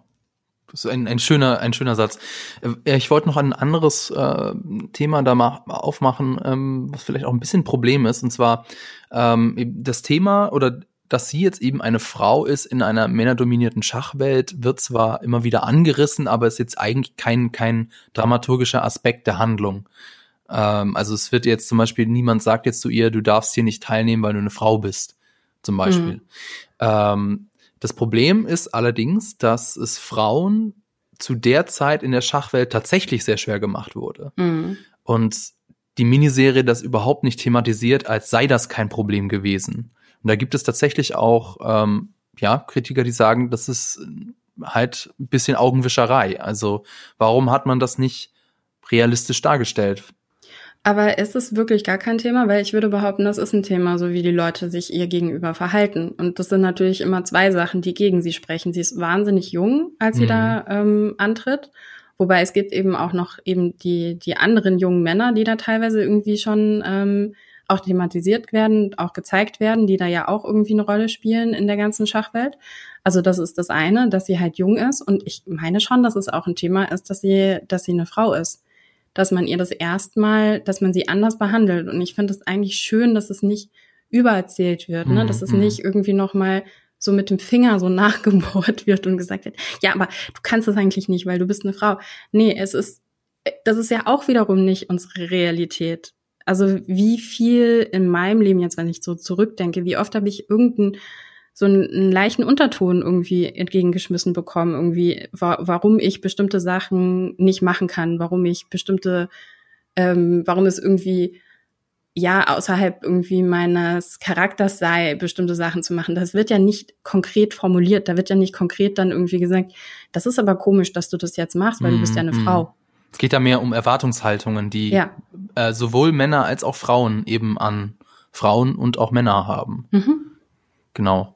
Das ist ein, ein schöner, ein schöner Satz. Äh, ich wollte noch ein anderes äh, Thema da mal aufmachen, ähm, was vielleicht auch ein bisschen ein Problem ist. Und zwar ähm, das Thema oder dass sie jetzt eben eine Frau ist in einer männerdominierten Schachwelt, wird zwar immer wieder angerissen, aber ist jetzt eigentlich kein, kein dramaturgischer Aspekt der Handlung. Ähm, also es wird jetzt zum Beispiel, niemand sagt jetzt zu ihr, du darfst hier nicht teilnehmen, weil du eine Frau bist zum Beispiel. Mhm. Ähm, das Problem ist allerdings, dass es Frauen zu der Zeit in der Schachwelt tatsächlich sehr schwer gemacht wurde. Mhm. Und die Miniserie das überhaupt nicht thematisiert, als sei das kein Problem gewesen. Und da gibt es tatsächlich auch ähm, ja, Kritiker, die sagen, das ist halt ein bisschen Augenwischerei. Also warum hat man das nicht realistisch dargestellt? Aber ist es wirklich gar kein Thema? Weil ich würde behaupten, das ist ein Thema, so wie die Leute sich ihr gegenüber verhalten. Und das sind natürlich immer zwei Sachen, die gegen sie sprechen. Sie ist wahnsinnig jung, als sie mhm. da ähm, antritt. Wobei es gibt eben auch noch eben die, die anderen jungen Männer, die da teilweise irgendwie schon ähm, auch thematisiert werden, auch gezeigt werden, die da ja auch irgendwie eine Rolle spielen in der ganzen Schachwelt. Also das ist das eine, dass sie halt jung ist. Und ich meine schon, dass es auch ein Thema ist, dass sie, dass sie eine Frau ist dass man ihr das erstmal, dass man sie anders behandelt. Und ich finde es eigentlich schön, dass es nicht übererzählt wird, ne? dass es mhm. nicht irgendwie nochmal so mit dem Finger so [LAUGHS] nachgebohrt wird und gesagt wird, ja, aber du kannst das eigentlich nicht, weil du bist eine Frau. Nee, es ist, das ist ja auch wiederum nicht unsere Realität. Also wie viel in meinem Leben jetzt, wenn ich so zurückdenke, wie oft habe ich irgendeinen so einen, leichten Unterton irgendwie entgegengeschmissen bekommen, irgendwie, wa warum ich bestimmte Sachen nicht machen kann, warum ich bestimmte, ähm, warum es irgendwie ja außerhalb irgendwie meines Charakters sei, bestimmte Sachen zu machen. Das wird ja nicht konkret formuliert, da wird ja nicht konkret dann irgendwie gesagt, das ist aber komisch, dass du das jetzt machst, weil mm, du bist ja eine mm. Frau. Es geht da mehr um Erwartungshaltungen, die ja. äh, sowohl Männer als auch Frauen eben an Frauen und auch Männer haben. Mhm. Genau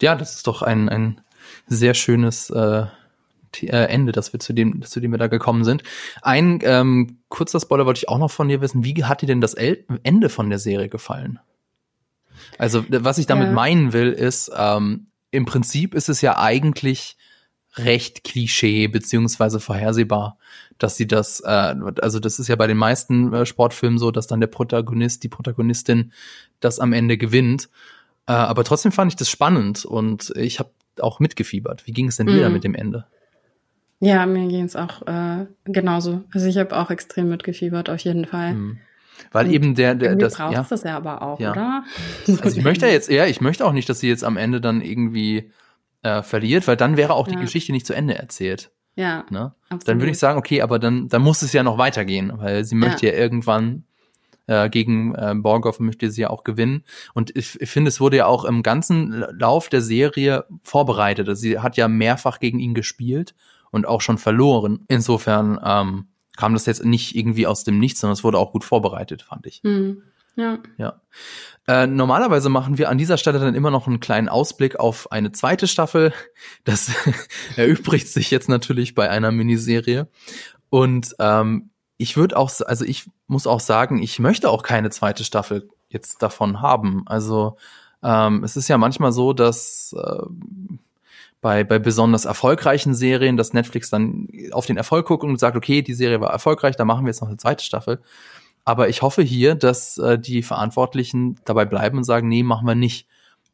ja, das ist doch ein, ein sehr schönes äh, äh, Ende, dass wir zu dem, zu dem wir da gekommen sind. Ein ähm, kurzer Spoiler wollte ich auch noch von dir wissen. Wie hat dir denn das El Ende von der Serie gefallen? Also, was ich damit ja. meinen will, ist, ähm, im Prinzip ist es ja eigentlich recht Klischee beziehungsweise vorhersehbar, dass sie das, äh, also das ist ja bei den meisten äh, Sportfilmen so, dass dann der Protagonist, die Protagonistin das am Ende gewinnt. Äh, aber trotzdem fand ich das spannend und ich habe auch mitgefiebert. Wie ging es denn dir mhm. mit dem Ende? Ja, mir ging es auch äh, genauso. Also ich habe auch extrem mitgefiebert, auf jeden Fall. Mhm. Weil und eben der, der das brauchst ja. das ja aber auch, ja. oder? Also ich möchte jetzt, ja, ich möchte auch nicht, dass sie jetzt am Ende dann irgendwie äh, verliert, weil dann wäre auch die Geschichte nicht zu Ende erzählt. Ja. Ne? Dann würde ich sagen, okay, aber dann, dann muss es ja noch weitergehen, weil sie möchte ja, ja irgendwann äh, gegen äh, Borgov möchte sie ja auch gewinnen. Und ich, ich finde, es wurde ja auch im ganzen Lauf der Serie vorbereitet. Also sie hat ja mehrfach gegen ihn gespielt und auch schon verloren. Insofern ähm, kam das jetzt nicht irgendwie aus dem Nichts, sondern es wurde auch gut vorbereitet, fand ich. Mhm. Ja. Ja. Äh, normalerweise machen wir an dieser Stelle dann immer noch einen kleinen Ausblick auf eine zweite Staffel. Das [LAUGHS] erübrigt sich jetzt natürlich bei einer Miniserie. Und ähm, ich würde auch, also ich muss auch sagen, ich möchte auch keine zweite Staffel jetzt davon haben. Also ähm, es ist ja manchmal so, dass äh, bei, bei besonders erfolgreichen Serien, dass Netflix dann auf den Erfolg guckt und sagt, okay, die Serie war erfolgreich, da machen wir jetzt noch eine zweite Staffel. Aber ich hoffe hier, dass äh, die Verantwortlichen dabei bleiben und sagen, nee, machen wir nicht.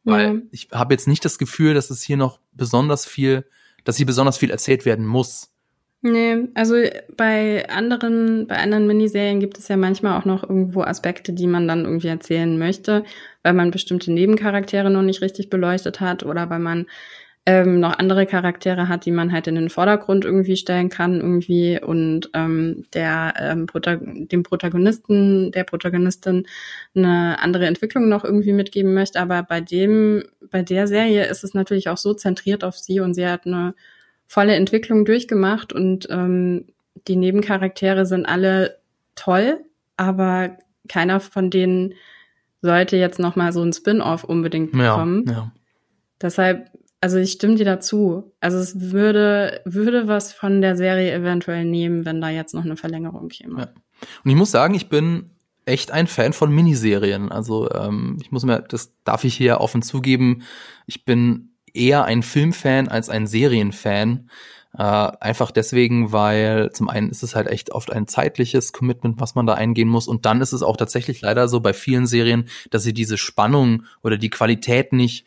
Weil mhm. ich habe jetzt nicht das Gefühl, dass es hier noch besonders viel, dass hier besonders viel erzählt werden muss. Nee, also bei anderen, bei anderen Miniserien gibt es ja manchmal auch noch irgendwo Aspekte, die man dann irgendwie erzählen möchte, weil man bestimmte Nebencharaktere noch nicht richtig beleuchtet hat oder weil man ähm, noch andere Charaktere hat, die man halt in den Vordergrund irgendwie stellen kann irgendwie und ähm, der ähm, Protag dem Protagonisten, der Protagonistin eine andere Entwicklung noch irgendwie mitgeben möchte. Aber bei dem, bei der Serie ist es natürlich auch so zentriert auf sie und sie hat eine volle Entwicklung durchgemacht und ähm, die Nebencharaktere sind alle toll, aber keiner von denen sollte jetzt noch mal so ein Spin-off unbedingt bekommen. Ja, ja. Deshalb also ich stimme dir dazu. Also es würde, würde was von der Serie eventuell nehmen, wenn da jetzt noch eine Verlängerung käme. Ja. Und ich muss sagen, ich bin echt ein Fan von Miniserien. Also ähm, ich muss mir, das darf ich hier offen zugeben, ich bin eher ein Filmfan als ein Serienfan. Äh, einfach deswegen, weil zum einen ist es halt echt oft ein zeitliches Commitment, was man da eingehen muss. Und dann ist es auch tatsächlich leider so bei vielen Serien, dass sie diese Spannung oder die Qualität nicht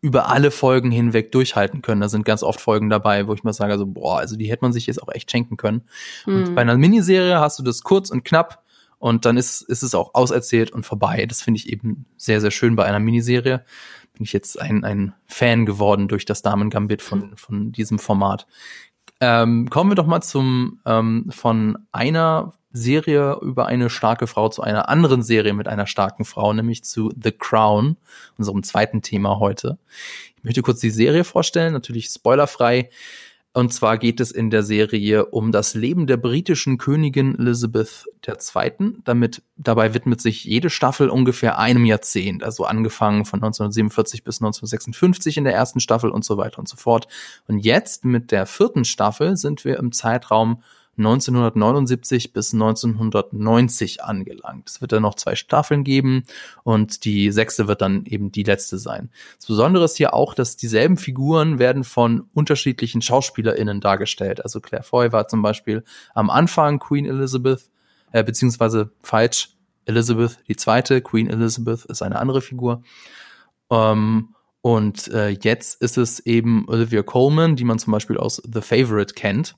über alle Folgen hinweg durchhalten können. Da sind ganz oft Folgen dabei, wo ich mal sage, also, boah, also die hätte man sich jetzt auch echt schenken können. Mhm. Und hm. bei einer Miniserie hast du das kurz und knapp und dann ist, ist es auch auserzählt und vorbei. Das finde ich eben sehr, sehr schön bei einer Miniserie. Bin ich jetzt ein, ein Fan geworden durch das Damen-Gambit von, von diesem Format. Ähm, kommen wir doch mal zum ähm, von einer Serie über eine starke Frau zu einer anderen Serie mit einer starken Frau, nämlich zu The Crown, unserem zweiten Thema heute. Ich möchte kurz die Serie vorstellen, natürlich spoilerfrei. Und zwar geht es in der Serie um das Leben der britischen Königin Elizabeth II. Damit, dabei widmet sich jede Staffel ungefähr einem Jahrzehnt, also angefangen von 1947 bis 1956 in der ersten Staffel und so weiter und so fort. Und jetzt mit der vierten Staffel sind wir im Zeitraum 1979 bis 1990 angelangt. Es wird dann noch zwei Staffeln geben und die sechste wird dann eben die letzte sein. Das Besondere ist hier auch, dass dieselben Figuren werden von unterschiedlichen SchauspielerInnen dargestellt. Also Claire Foy war zum Beispiel am Anfang Queen Elizabeth, äh, beziehungsweise falsch, Elizabeth die zweite, Queen Elizabeth ist eine andere Figur. Ähm, und äh, jetzt ist es eben Olivia Coleman, die man zum Beispiel aus The Favorite kennt.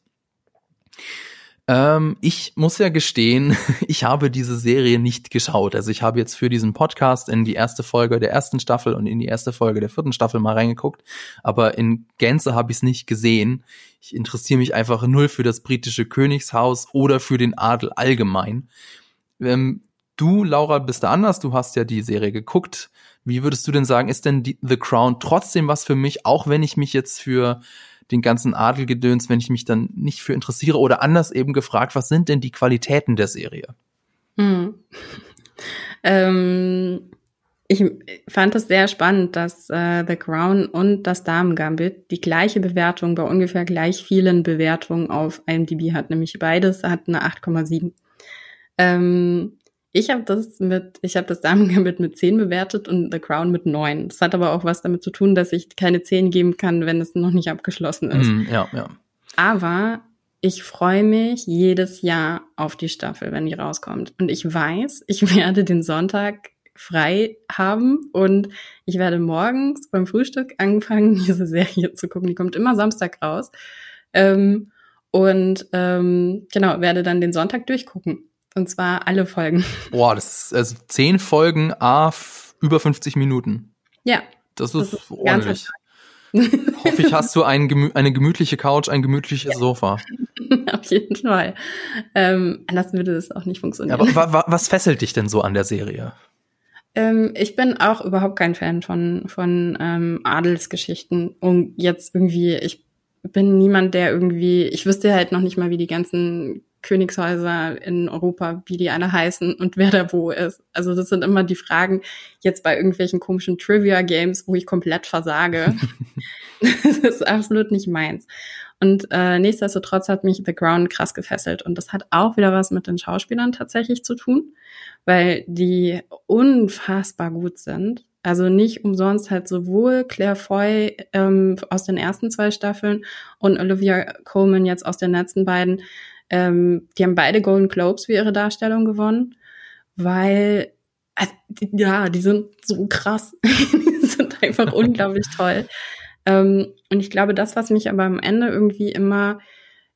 Ähm, ich muss ja gestehen, [LAUGHS] ich habe diese Serie nicht geschaut. Also ich habe jetzt für diesen Podcast in die erste Folge der ersten Staffel und in die erste Folge der vierten Staffel mal reingeguckt, aber in Gänze habe ich es nicht gesehen. Ich interessiere mich einfach null für das britische Königshaus oder für den Adel allgemein. Ähm, du, Laura, bist da anders. Du hast ja die Serie geguckt. Wie würdest du denn sagen, ist denn die, The Crown trotzdem was für mich, auch wenn ich mich jetzt für den ganzen Adelgedöns, wenn ich mich dann nicht für interessiere oder anders eben gefragt, was sind denn die Qualitäten der Serie? Hm. ähm, ich fand es sehr spannend, dass äh, The Crown und das Damen Gambit die gleiche Bewertung bei ungefähr gleich vielen Bewertungen auf IMDb hat, nämlich beides hat eine 8,7. Ähm, Ich habe das mit, ich habe das [LAUGHS] Damengambit mit 10 bewertet und The Crown mit 9. Das hat aber auch was damit zu tun, dass ich keine 10 geben kann, wenn es noch nicht abgeschlossen ist. Mm, ja, ja. Aber ich freue mich jedes Jahr auf die Staffel, wenn die rauskommt. Und ich weiß, [LAUGHS] ich werde den Sonntag frei haben und ich werde morgens beim Frühstück anfangen, [LAUGHS] diese Serie zu gucken. Die kommt immer Samstag raus. Ähm, und ähm, genau, werde dann den Sonntag durchgucken. Und zwar alle Folgen. Boah, das ist also zehn Folgen, a über 50 Minuten. Ja. Das ist, das ist ordentlich. Hoffe ich, [LAUGHS] hast du ein gemü eine gemütliche Couch, ein gemütliches ja. Sofa. [LAUGHS] Auf jeden Fall. Ähm, anders würde das auch nicht funktionieren. Aber wa wa was fesselt dich denn so an der Serie? Ähm, ich bin auch überhaupt kein Fan von, von ähm, Adelsgeschichten. Und jetzt irgendwie, ich bin niemand, der irgendwie, ich wüsste halt noch nicht mal, wie die ganzen Königshäuser in Europa, wie die alle heißen und wer da wo ist. Also das sind immer die Fragen jetzt bei irgendwelchen komischen Trivia-Games, wo ich komplett versage. [LAUGHS] das ist absolut nicht meins. Und äh, nichtsdestotrotz hat mich The Crown krass gefesselt. Und das hat auch wieder was mit den Schauspielern tatsächlich zu tun, weil die unfassbar gut sind. Also nicht umsonst halt sowohl Claire Foy ähm, aus den ersten zwei Staffeln und Olivia Coleman jetzt aus den letzten beiden. Ähm, die haben beide Golden Globes für ihre Darstellung gewonnen, weil also, ja, die sind so krass. [LAUGHS] die sind einfach unglaublich [LAUGHS] toll. Ähm, und ich glaube, das, was mich aber am Ende irgendwie immer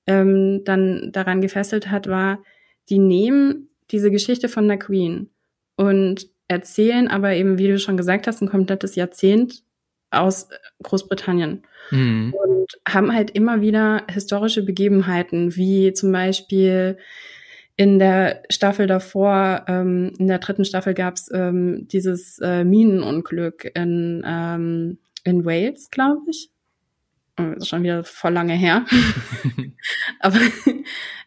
ähm, dann daran gefesselt hat, war, die nehmen diese Geschichte von der Queen und erzählen aber eben, wie du schon gesagt hast, ein komplettes Jahrzehnt aus Großbritannien. Mhm. Und haben halt immer wieder historische Begebenheiten, wie zum Beispiel in der Staffel davor, ähm, in der dritten Staffel gab es ähm, dieses äh, Minenunglück in, ähm, in Wales, glaube ich. Oh, das ist schon wieder voll lange her. [LAUGHS] Aber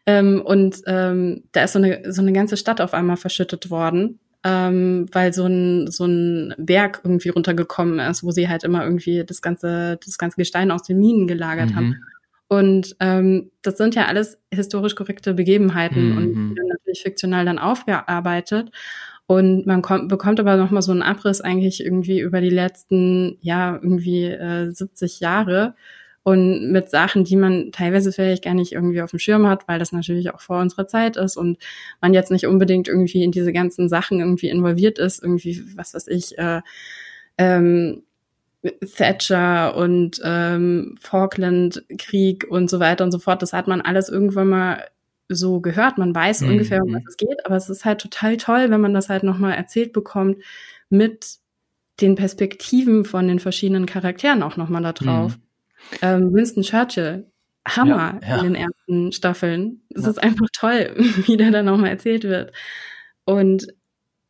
ähm, und ähm, da ist so eine, so eine ganze Stadt auf einmal verschüttet worden ähm, weil so ein, so ein Berg irgendwie runtergekommen ist, wo sie halt immer irgendwie das ganze, das ganze Gestein aus den Minen gelagert mhm. haben. Und ähm, das sind ja alles historisch korrekte Begebenheiten mhm. und natürlich fiktional dann aufgearbeitet. Und man kommt, bekommt aber noch mal so einen Abriss eigentlich irgendwie über die letzten, ja, irgendwie äh, 70 Jahre und mit Sachen, die man teilweise vielleicht gar nicht irgendwie auf dem Schirm hat, weil das natürlich auch vor unserer Zeit ist und man jetzt nicht unbedingt irgendwie in diese ganzen Sachen irgendwie involviert ist, irgendwie, was weiß ich, äh, ähm, Thatcher und ähm, Falkland-Krieg und so weiter und so fort. Das hat man alles irgendwann mal so gehört. Man weiß mhm. ungefähr, um was es geht, aber es ist halt total toll, wenn man das halt nochmal erzählt bekommt mit den Perspektiven von den verschiedenen Charakteren auch nochmal da drauf. Mhm. Ähm, Winston Churchill, Hammer ja, ja. in den ersten Staffeln. Es ja. ist einfach toll, [LAUGHS] wie der da nochmal erzählt wird. Und,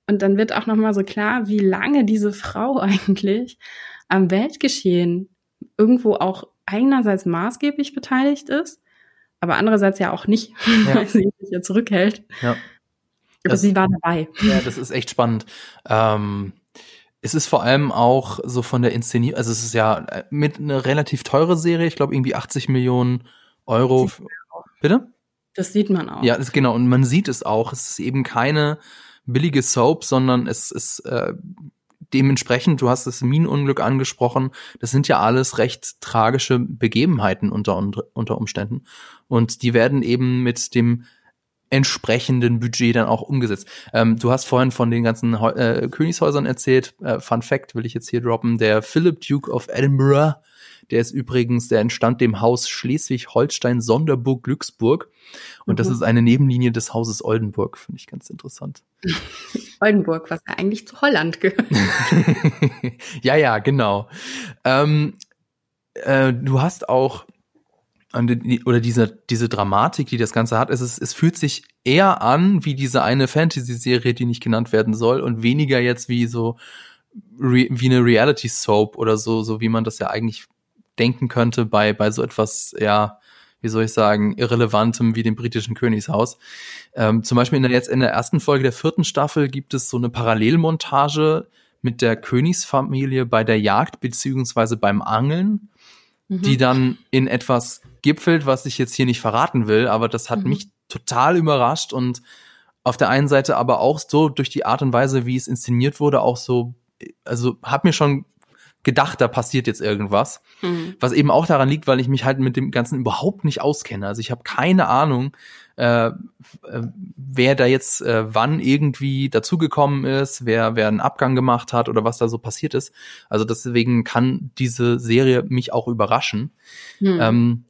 und dann wird auch nochmal so klar, wie lange diese Frau [LAUGHS] eigentlich am Weltgeschehen irgendwo auch einerseits maßgeblich beteiligt ist, aber andererseits ja auch nicht, [LAUGHS] weil sie sich ja zurückhält. Ja. Aber das, sie war dabei. Ja, das ist echt spannend. Ähm, es ist vor allem auch so von der Inszenierung, also es ist ja äh, mit einer relativ teure Serie, ich glaube irgendwie 80 Millionen Euro. Bitte? Das sieht man auch. Ja, das, genau. Und man sieht es auch. Es ist eben keine billige Soap, sondern es ist äh, dementsprechend, du hast das Minenunglück angesprochen, das sind ja alles recht tragische Begebenheiten unter, unter Umständen. Und die werden eben mit dem entsprechenden Budget dann auch umgesetzt. Ähm, du hast vorhin von den ganzen äh, Königshäusern erzählt. Äh, Fun Fact will ich jetzt hier droppen. Der Philip Duke of Edinburgh, der ist übrigens, der entstand dem Haus Schleswig-Holstein-Sonderburg-Glücksburg. Und mhm. das ist eine Nebenlinie des Hauses Oldenburg. Finde ich ganz interessant. [LAUGHS] Oldenburg, was ja eigentlich zu Holland gehört. [LAUGHS] ja, ja, genau. Ähm, äh, du hast auch oder diese, diese Dramatik, die das Ganze hat, es, ist, es fühlt sich eher an wie diese eine Fantasy-Serie, die nicht genannt werden soll und weniger jetzt wie so wie eine Reality-Soap oder so, so wie man das ja eigentlich denken könnte bei, bei so etwas, ja, wie soll ich sagen, irrelevantem wie dem britischen Königshaus. Ähm, zum Beispiel in der, jetzt in der ersten Folge der vierten Staffel gibt es so eine Parallelmontage mit der Königsfamilie bei der Jagd beziehungsweise beim Angeln die mhm. dann in etwas gipfelt, was ich jetzt hier nicht verraten will, aber das hat mhm. mich total überrascht und auf der einen Seite aber auch so durch die Art und Weise, wie es inszeniert wurde, auch so, also hab mir schon gedacht, da passiert jetzt irgendwas. Mhm. Was eben auch daran liegt, weil ich mich halt mit dem Ganzen überhaupt nicht auskenne. Also ich habe keine Ahnung, äh, äh, wer da jetzt äh, wann irgendwie dazugekommen ist, wer, wer einen Abgang gemacht hat oder was da so passiert ist. Also deswegen kann diese Serie mich auch überraschen. Mhm. Ähm,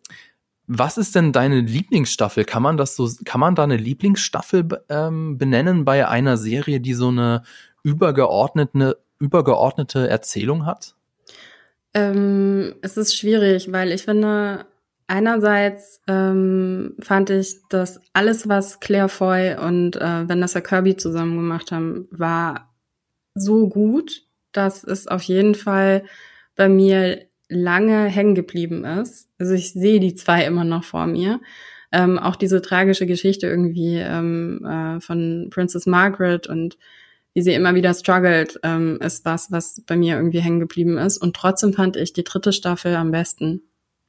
was ist denn deine Lieblingsstaffel? Kann man das so, kann man da eine Lieblingsstaffel ähm, benennen bei einer Serie, die so eine übergeordnete, übergeordnete Erzählung hat? Ähm, es ist schwierig, weil ich finde, einerseits ähm, fand ich, dass alles, was Claire Foy und äh, Vanessa Kirby zusammen gemacht haben, war so gut, dass es auf jeden Fall bei mir lange hängen geblieben ist. Also ich sehe die zwei immer noch vor mir. Ähm, auch diese tragische Geschichte irgendwie ähm, äh, von Princess Margaret und wie sie immer wieder struggelt, ähm, ist was, was bei mir irgendwie hängen geblieben ist. Und trotzdem fand ich die dritte Staffel am besten.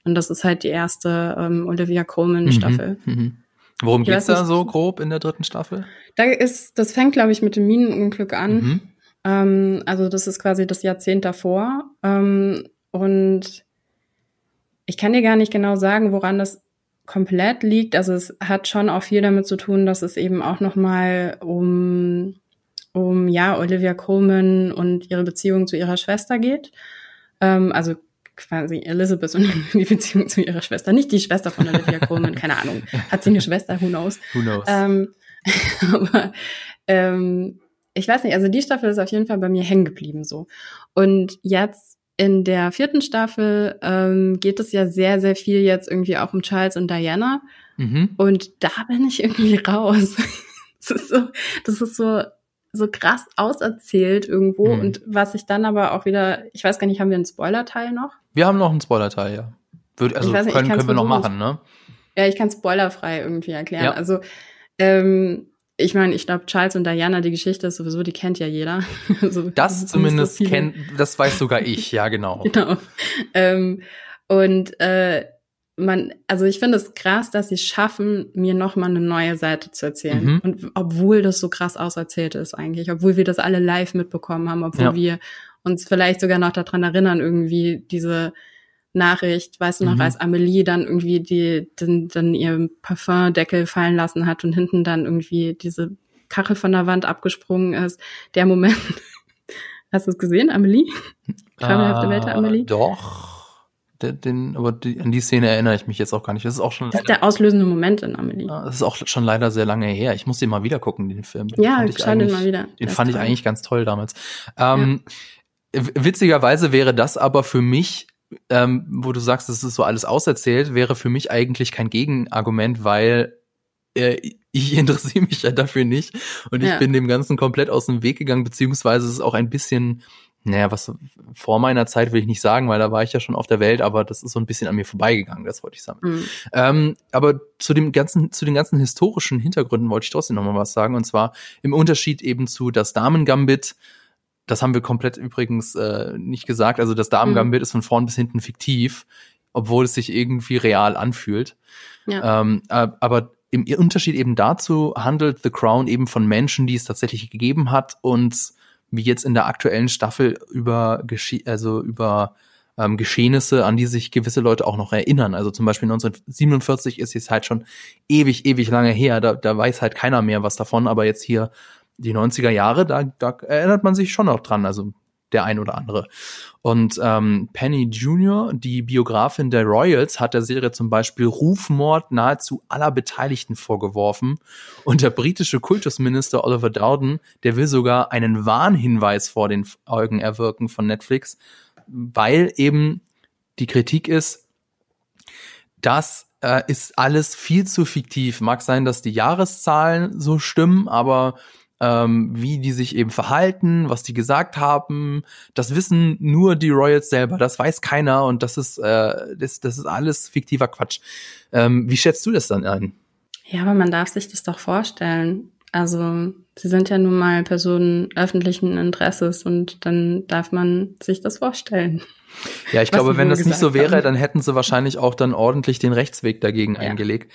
Und das ist halt die erste ähm, Olivia Coleman-Staffel. Mhm, mhm. Worum ich geht's da so grob in der dritten Staffel? Da ist, das fängt, glaube ich, mit dem Minenunglück an. Mhm. Ähm, also das ist quasi das Jahrzehnt davor. Und ich kann dir gar nicht genau sagen, woran das komplett liegt. Also es hat schon auch viel damit zu tun, dass es eben auch noch mal um um ja Olivia Coleman und ihre Beziehung zu ihrer Schwester geht. Ähm, also quasi Elizabeth und [LAUGHS] die Beziehung zu ihrer Schwester, nicht die Schwester von Olivia Coleman, keine Ahnung. Hat sie eine Schwester? Who knows? Who knows? Ähm, [LAUGHS] aber ähm, ich weiß nicht, also die Staffel ist auf jeden Fall bei mir hängen geblieben so. Und jetzt in der vierten Staffel ähm, geht es ja sehr, sehr viel jetzt irgendwie auch um Charles und Diana. Mhm. Und da bin ich irgendwie [LAUGHS] raus. das ist so, das ist so, so krass auserzählt irgendwo. Mhm. Und was ich dann aber auch wieder, ich weiß gar nicht, haben wir einen Spoiler-Teil noch? Wir haben noch einen Spoiler-Teil, ja. Würde, also nicht, können, können wir noch machen, ne? Ja, ich kann spoilerfrei irgendwie erklären. Ja. Also ähm, ich meine, ich glaube, Charles und Diana, die Geschichte ist sowieso, die kennt ja jeder. [LAUGHS] also, das zumindest so kennt, das weiß sogar ich, ja, genau. [LAUGHS] genau. Ähm, und äh, man, also ich finde es krass, dass sie schaffen, mir nochmal eine neue Seite zu erzählen. Mhm. Und obwohl das so krass auserzählt ist eigentlich, obwohl wir das alle live mitbekommen haben, obwohl ja. wir uns vielleicht sogar noch daran erinnern, irgendwie diese Nachricht, weißt du noch, mhm. als Amelie dann irgendwie die, den, dann ihr Parfumdeckel fallen lassen hat und hinten dann irgendwie diese Kachel von der Wand abgesprungen ist. Der Moment. [LAUGHS] Hast du es gesehen, Amelie? Fabelhafte Welt, Amelie? Doch. Den, den, aber die, an die Szene erinnere ich mich jetzt auch gar nicht. Das ist auch schon. Das ist der auslösende Moment in Amelie. Das ist auch schon leider sehr lange her. Ich muss den mal wieder gucken, den Film. Den ja, schau den mal wieder. Den fand toll. ich eigentlich ganz toll damals. Ähm, ja. Witzigerweise wäre das aber für mich ähm, wo du sagst, das ist so alles auserzählt, wäre für mich eigentlich kein Gegenargument, weil äh, ich [LAUGHS] interessiere mich ja dafür nicht und ja. ich bin dem Ganzen komplett aus dem Weg gegangen, beziehungsweise es ist auch ein bisschen, naja, was vor meiner Zeit will ich nicht sagen, weil da war ich ja schon auf der Welt, aber das ist so ein bisschen an mir vorbeigegangen, das wollte ich sagen. Mhm. Ähm, aber zu dem ganzen, zu den ganzen historischen Hintergründen wollte ich trotzdem noch mal was sagen und zwar im Unterschied eben zu das Damen-Gambit das haben wir komplett übrigens äh, nicht gesagt. Also das Damengambit mhm. ist von vorn bis hinten fiktiv, obwohl es sich irgendwie real anfühlt. Ja. Ähm, äh, aber im Unterschied eben dazu handelt The Crown eben von Menschen, die es tatsächlich gegeben hat und wie jetzt in der aktuellen Staffel über Gesche also über ähm, Geschehnisse, an die sich gewisse Leute auch noch erinnern. Also zum Beispiel 1947 ist jetzt halt schon ewig, ewig lange her. Da, da weiß halt keiner mehr was davon. Aber jetzt hier die 90er Jahre, da, da erinnert man sich schon noch dran, also der ein oder andere. Und ähm, Penny Jr., die Biografin der Royals, hat der Serie zum Beispiel Rufmord nahezu aller Beteiligten vorgeworfen. Und der britische Kultusminister Oliver Dowden, der will sogar einen Warnhinweis vor den Augen erwirken von Netflix, weil eben die Kritik ist, das äh, ist alles viel zu fiktiv. Mag sein, dass die Jahreszahlen so stimmen, aber ähm, wie die sich eben verhalten, was die gesagt haben. Das wissen nur die Royals selber, das weiß keiner und das ist, äh, das, das ist alles fiktiver Quatsch. Ähm, wie schätzt du das dann ein? Ja, aber man darf sich das doch vorstellen. Also, sie sind ja nun mal Personen öffentlichen Interesses und dann darf man sich das vorstellen. Ja, ich glaube, wenn das nicht so wäre, haben. dann hätten sie wahrscheinlich auch dann ordentlich den Rechtsweg dagegen ja. eingelegt.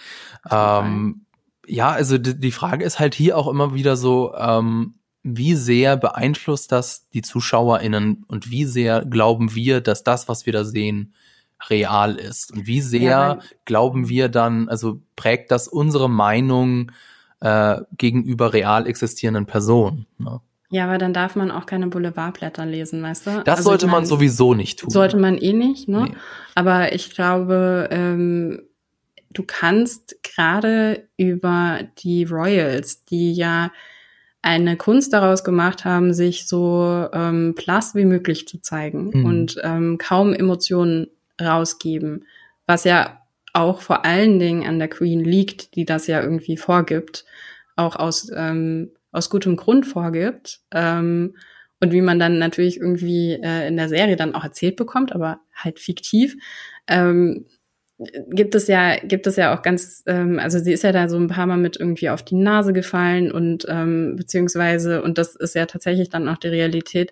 Ähm, ja, also die, Frage ist halt hier auch immer wieder so, ähm, wie sehr beeinflusst das die ZuschauerInnen und wie sehr glauben wir, dass das, was wir da sehen, real ist? Und wie sehr ja, glauben wir dann, also prägt das unsere Meinung äh, gegenüber real existierenden Personen? Ne? Ja, aber dann darf man auch keine Boulevardblätter lesen, weißt du? Das also sollte man sowieso nicht tun. Sollte man eh nicht, ne? Nee. Aber ich glaube, ähm, du kannst gerade über die Royals, die ja eine Kunst daraus gemacht haben, sich so ähm, plus wie möglich zu zeigen mhm. und ähm, kaum Emotionen rausgeben, was ja auch vor allen Dingen an der Queen liegt, die das ja irgendwie vorgibt, auch aus, ähm, aus gutem Grund vorgibt. Ähm, und wie man dann natürlich irgendwie äh, in der Serie dann auch erzählt bekommt, aber halt fiktiv. Ähm, gibt es ja, gibt es ja auch ganz, ähm, also sie ist ja da so ein paar Mal mit irgendwie auf die Nase gefallen und ähm, beziehungsweise, und das ist ja tatsächlich dann auch die Realität,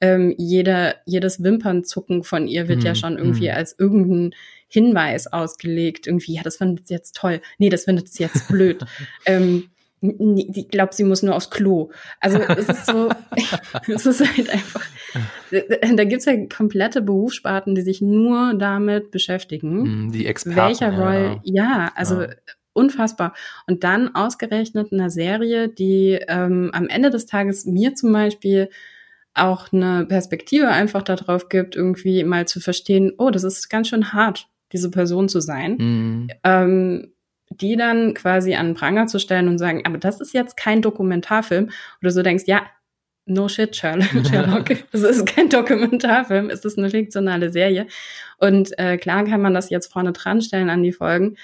ähm, jeder, jedes Wimpernzucken von ihr wird mm, ja mhm, schon irgendwie mm. als irgendein Hinweis ausgelegt. Irgendwie, ja, das findet sie jetzt toll. Nee, das findet sie jetzt blöd. [LAUGHS] ähm, ich glaube, sie muss nur aufs Klo. Also es ist so, [LAUGHS] es ist halt einfach, da gibt's ja komplette Berufssparten, die sich nur damit beschäftigen. Mm, die Experten. Welcher Roll, ja, ja also ja. unfassbar. Und dann ausgerechnet in einer Serie, die ähm, am Ende des Tages mir zum Beispiel auch eine Perspektive einfach darauf gibt, irgendwie mal zu verstehen, oh, das ist ganz schön hart, diese Person zu sein. Mm. Ähm, die dann quasi an den Pranger zu stellen und sagen, aber das ist jetzt kein Dokumentarfilm. Oder so denkst, ja, no shit, [LAUGHS] Sherlock. das ist kein Dokumentarfilm, es ist eine fiktionale Serie. Und äh, klar kann man das jetzt vorne dran stellen an die Folgen.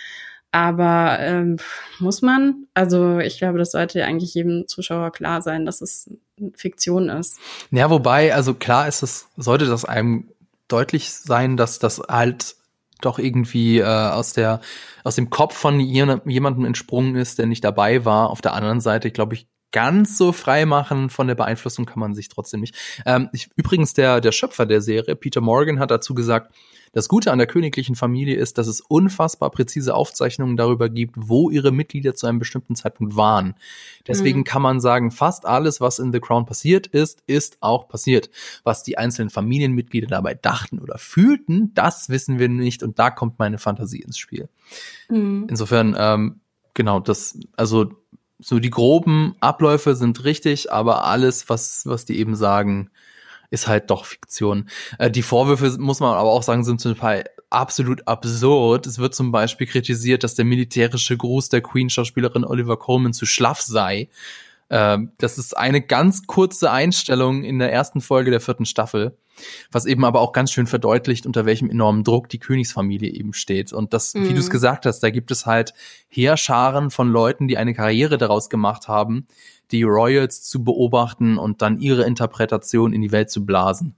Aber ähm, muss man? Also ich glaube, das sollte eigentlich jedem Zuschauer klar sein, dass es Fiktion ist. Ja, wobei, also klar ist es, sollte das einem deutlich sein, dass das halt doch irgendwie äh, aus der aus dem Kopf von jemandem entsprungen ist, der nicht dabei war. Auf der anderen Seite, glaube ich, ganz so frei machen von der Beeinflussung kann man sich trotzdem nicht. Ähm, ich, übrigens, der, der Schöpfer der Serie, Peter Morgan, hat dazu gesagt, das Gute an der königlichen Familie ist, dass es unfassbar präzise Aufzeichnungen darüber gibt, wo ihre Mitglieder zu einem bestimmten Zeitpunkt waren. Deswegen mhm. kann man sagen, fast alles, was in The Crown passiert ist, ist auch passiert. Was die einzelnen Familienmitglieder dabei dachten oder fühlten, das wissen wir nicht und da kommt meine Fantasie ins Spiel. Mhm. Insofern, ähm, genau, das, also so die groben Abläufe sind richtig, aber alles, was, was die eben sagen, ist halt doch Fiktion. Äh, die Vorwürfe, muss man aber auch sagen, sind zum Teil absolut absurd. Es wird zum Beispiel kritisiert, dass der militärische Gruß der Queen-Schauspielerin Oliver Coleman zu schlaff sei. Ähm, das ist eine ganz kurze Einstellung in der ersten Folge der vierten Staffel, was eben aber auch ganz schön verdeutlicht, unter welchem enormen Druck die Königsfamilie eben steht. Und das, mhm. wie du es gesagt hast, da gibt es halt Heerscharen von Leuten, die eine Karriere daraus gemacht haben, die Royals zu beobachten und dann ihre Interpretation in die Welt zu blasen.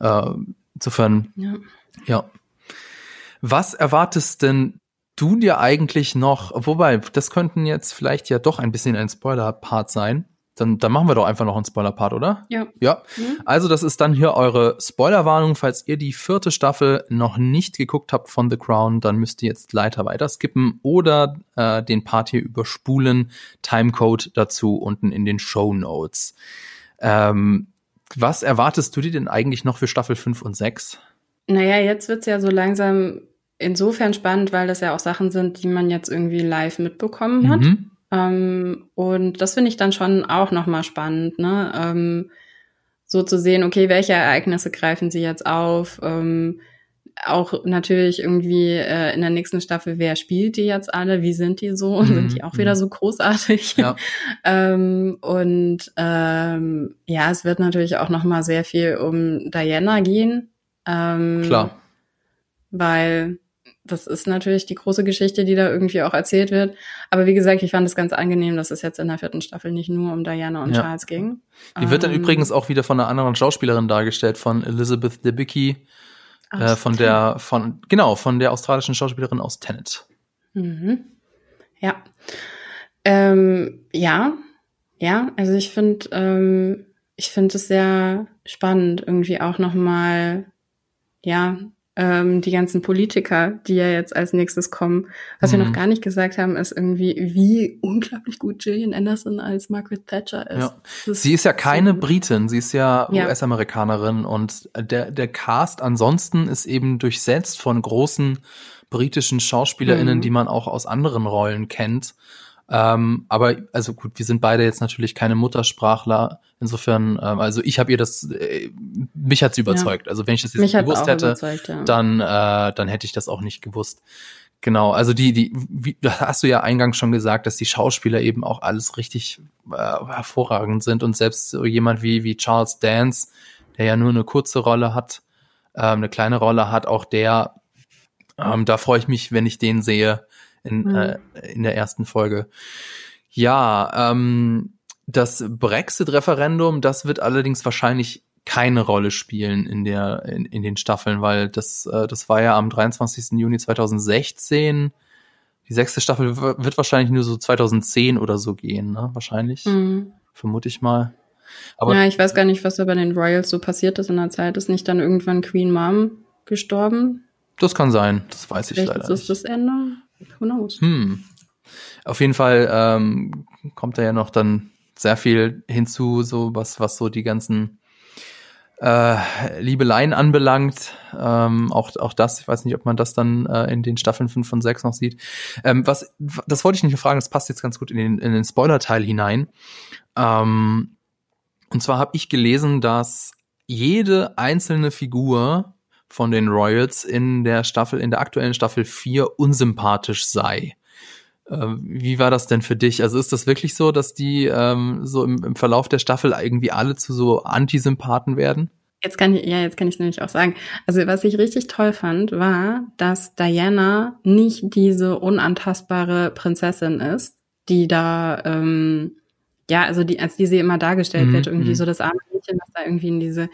Äh, insofern, ja. ja. Was erwartest denn du dir eigentlich noch, wobei, das könnten jetzt vielleicht ja doch ein bisschen ein Spoiler-Part sein. Dann, dann machen wir doch einfach noch einen Spoiler-Part, oder? Ja. Ja. Mhm. Also, das ist dann hier eure Spoiler-Warnung. Falls ihr die vierte Staffel noch nicht geguckt habt von The Crown, dann müsst ihr jetzt leider weiter skippen oder äh, den Part hier überspulen. Timecode dazu unten in den Show Notes. Ähm, was erwartest du dir denn eigentlich noch für Staffel 5 und 6? Naja, jetzt wird's ja so langsam insofern spannend, weil das ja auch Sachen sind, die man jetzt irgendwie live mitbekommen hat. Mhm. Ähm, und das finde ich dann schon auch nochmal spannend, ne? Ähm, so zu sehen, okay, welche Ereignisse greifen sie jetzt auf? Ähm, auch natürlich irgendwie äh, in der nächsten Staffel, wer spielt die jetzt alle? Wie sind die so? Mhm. Sind die auch wieder mhm. so großartig? Ja. [LAUGHS] ähm, und ähm, ja, es wird natürlich auch noch mal sehr viel um Diana gehen. Ähm, Klar. Weil das ist natürlich die große Geschichte, die da irgendwie auch erzählt wird. Aber wie gesagt, ich fand es ganz angenehm, dass es jetzt in der vierten Staffel nicht nur um Diana und ja. Charles ging. Die wird dann ähm, übrigens auch wieder von einer anderen Schauspielerin dargestellt, von Elizabeth Debicki, äh, von der, von, genau, von der australischen Schauspielerin aus Tenet. Mhm. Ja. Ähm, ja, ja, also ich finde, ähm, ich finde es sehr spannend, irgendwie auch nochmal, ja, ähm, die ganzen Politiker, die ja jetzt als nächstes kommen. Was mhm. wir noch gar nicht gesagt haben, ist irgendwie, wie unglaublich gut Gillian Anderson als Margaret Thatcher ist. Ja. Sie ist ja keine so Britin, sie ist ja, ja. US-Amerikanerin und der, der Cast ansonsten ist eben durchsetzt von großen britischen SchauspielerInnen, mhm. die man auch aus anderen Rollen kennt. Ähm, aber also gut, wir sind beide jetzt natürlich keine Muttersprachler. Insofern, ähm, also ich habe ihr das, äh, mich hat's überzeugt. Ja. Also wenn ich das jetzt gewusst hätte, ja. dann, äh, dann hätte ich das auch nicht gewusst. Genau, also die, die, wie, hast du ja eingangs schon gesagt, dass die Schauspieler eben auch alles richtig äh, hervorragend sind und selbst so jemand wie, wie Charles Dance, der ja nur eine kurze Rolle hat, äh, eine kleine Rolle hat, auch der, ähm, da freue ich mich, wenn ich den sehe in, mhm. äh, in der ersten Folge. Ja, ähm, das Brexit-Referendum, das wird allerdings wahrscheinlich keine Rolle spielen in der in, in den Staffeln, weil das äh, das war ja am 23. Juni 2016. Die sechste Staffel wird wahrscheinlich nur so 2010 oder so gehen, ne? Wahrscheinlich. Mhm. Vermute ich mal. Aber ja, ich weiß gar nicht, was da bei den Royals so passiert ist in der Zeit. Ist nicht dann irgendwann Queen Mom gestorben? Das kann sein. Das weiß ich Vielleicht leider ist das nicht. das Ende? Who knows? Hm. Auf jeden Fall ähm, kommt da ja noch dann sehr viel hinzu, so was, was so die ganzen äh, Liebeleien anbelangt. Ähm, auch, auch das, ich weiß nicht, ob man das dann äh, in den Staffeln 5 von 6 noch sieht. Ähm, was, das wollte ich nicht fragen, das passt jetzt ganz gut in den, in den Spoiler-Teil hinein. Ähm, und zwar habe ich gelesen, dass jede einzelne Figur von den Royals in der Staffel, in der aktuellen Staffel 4 unsympathisch sei. Ähm, wie war das denn für dich? Also ist das wirklich so, dass die ähm, so im, im Verlauf der Staffel irgendwie alle zu so Antisympathen werden? Jetzt kann ich, ja, jetzt kann ich es nämlich auch sagen. Also was ich richtig toll fand, war, dass Diana nicht diese unantastbare Prinzessin ist, die da, ähm, ja, also die, als die sie immer dargestellt mhm. wird, irgendwie mhm. so das arme Mädchen, das da irgendwie in diese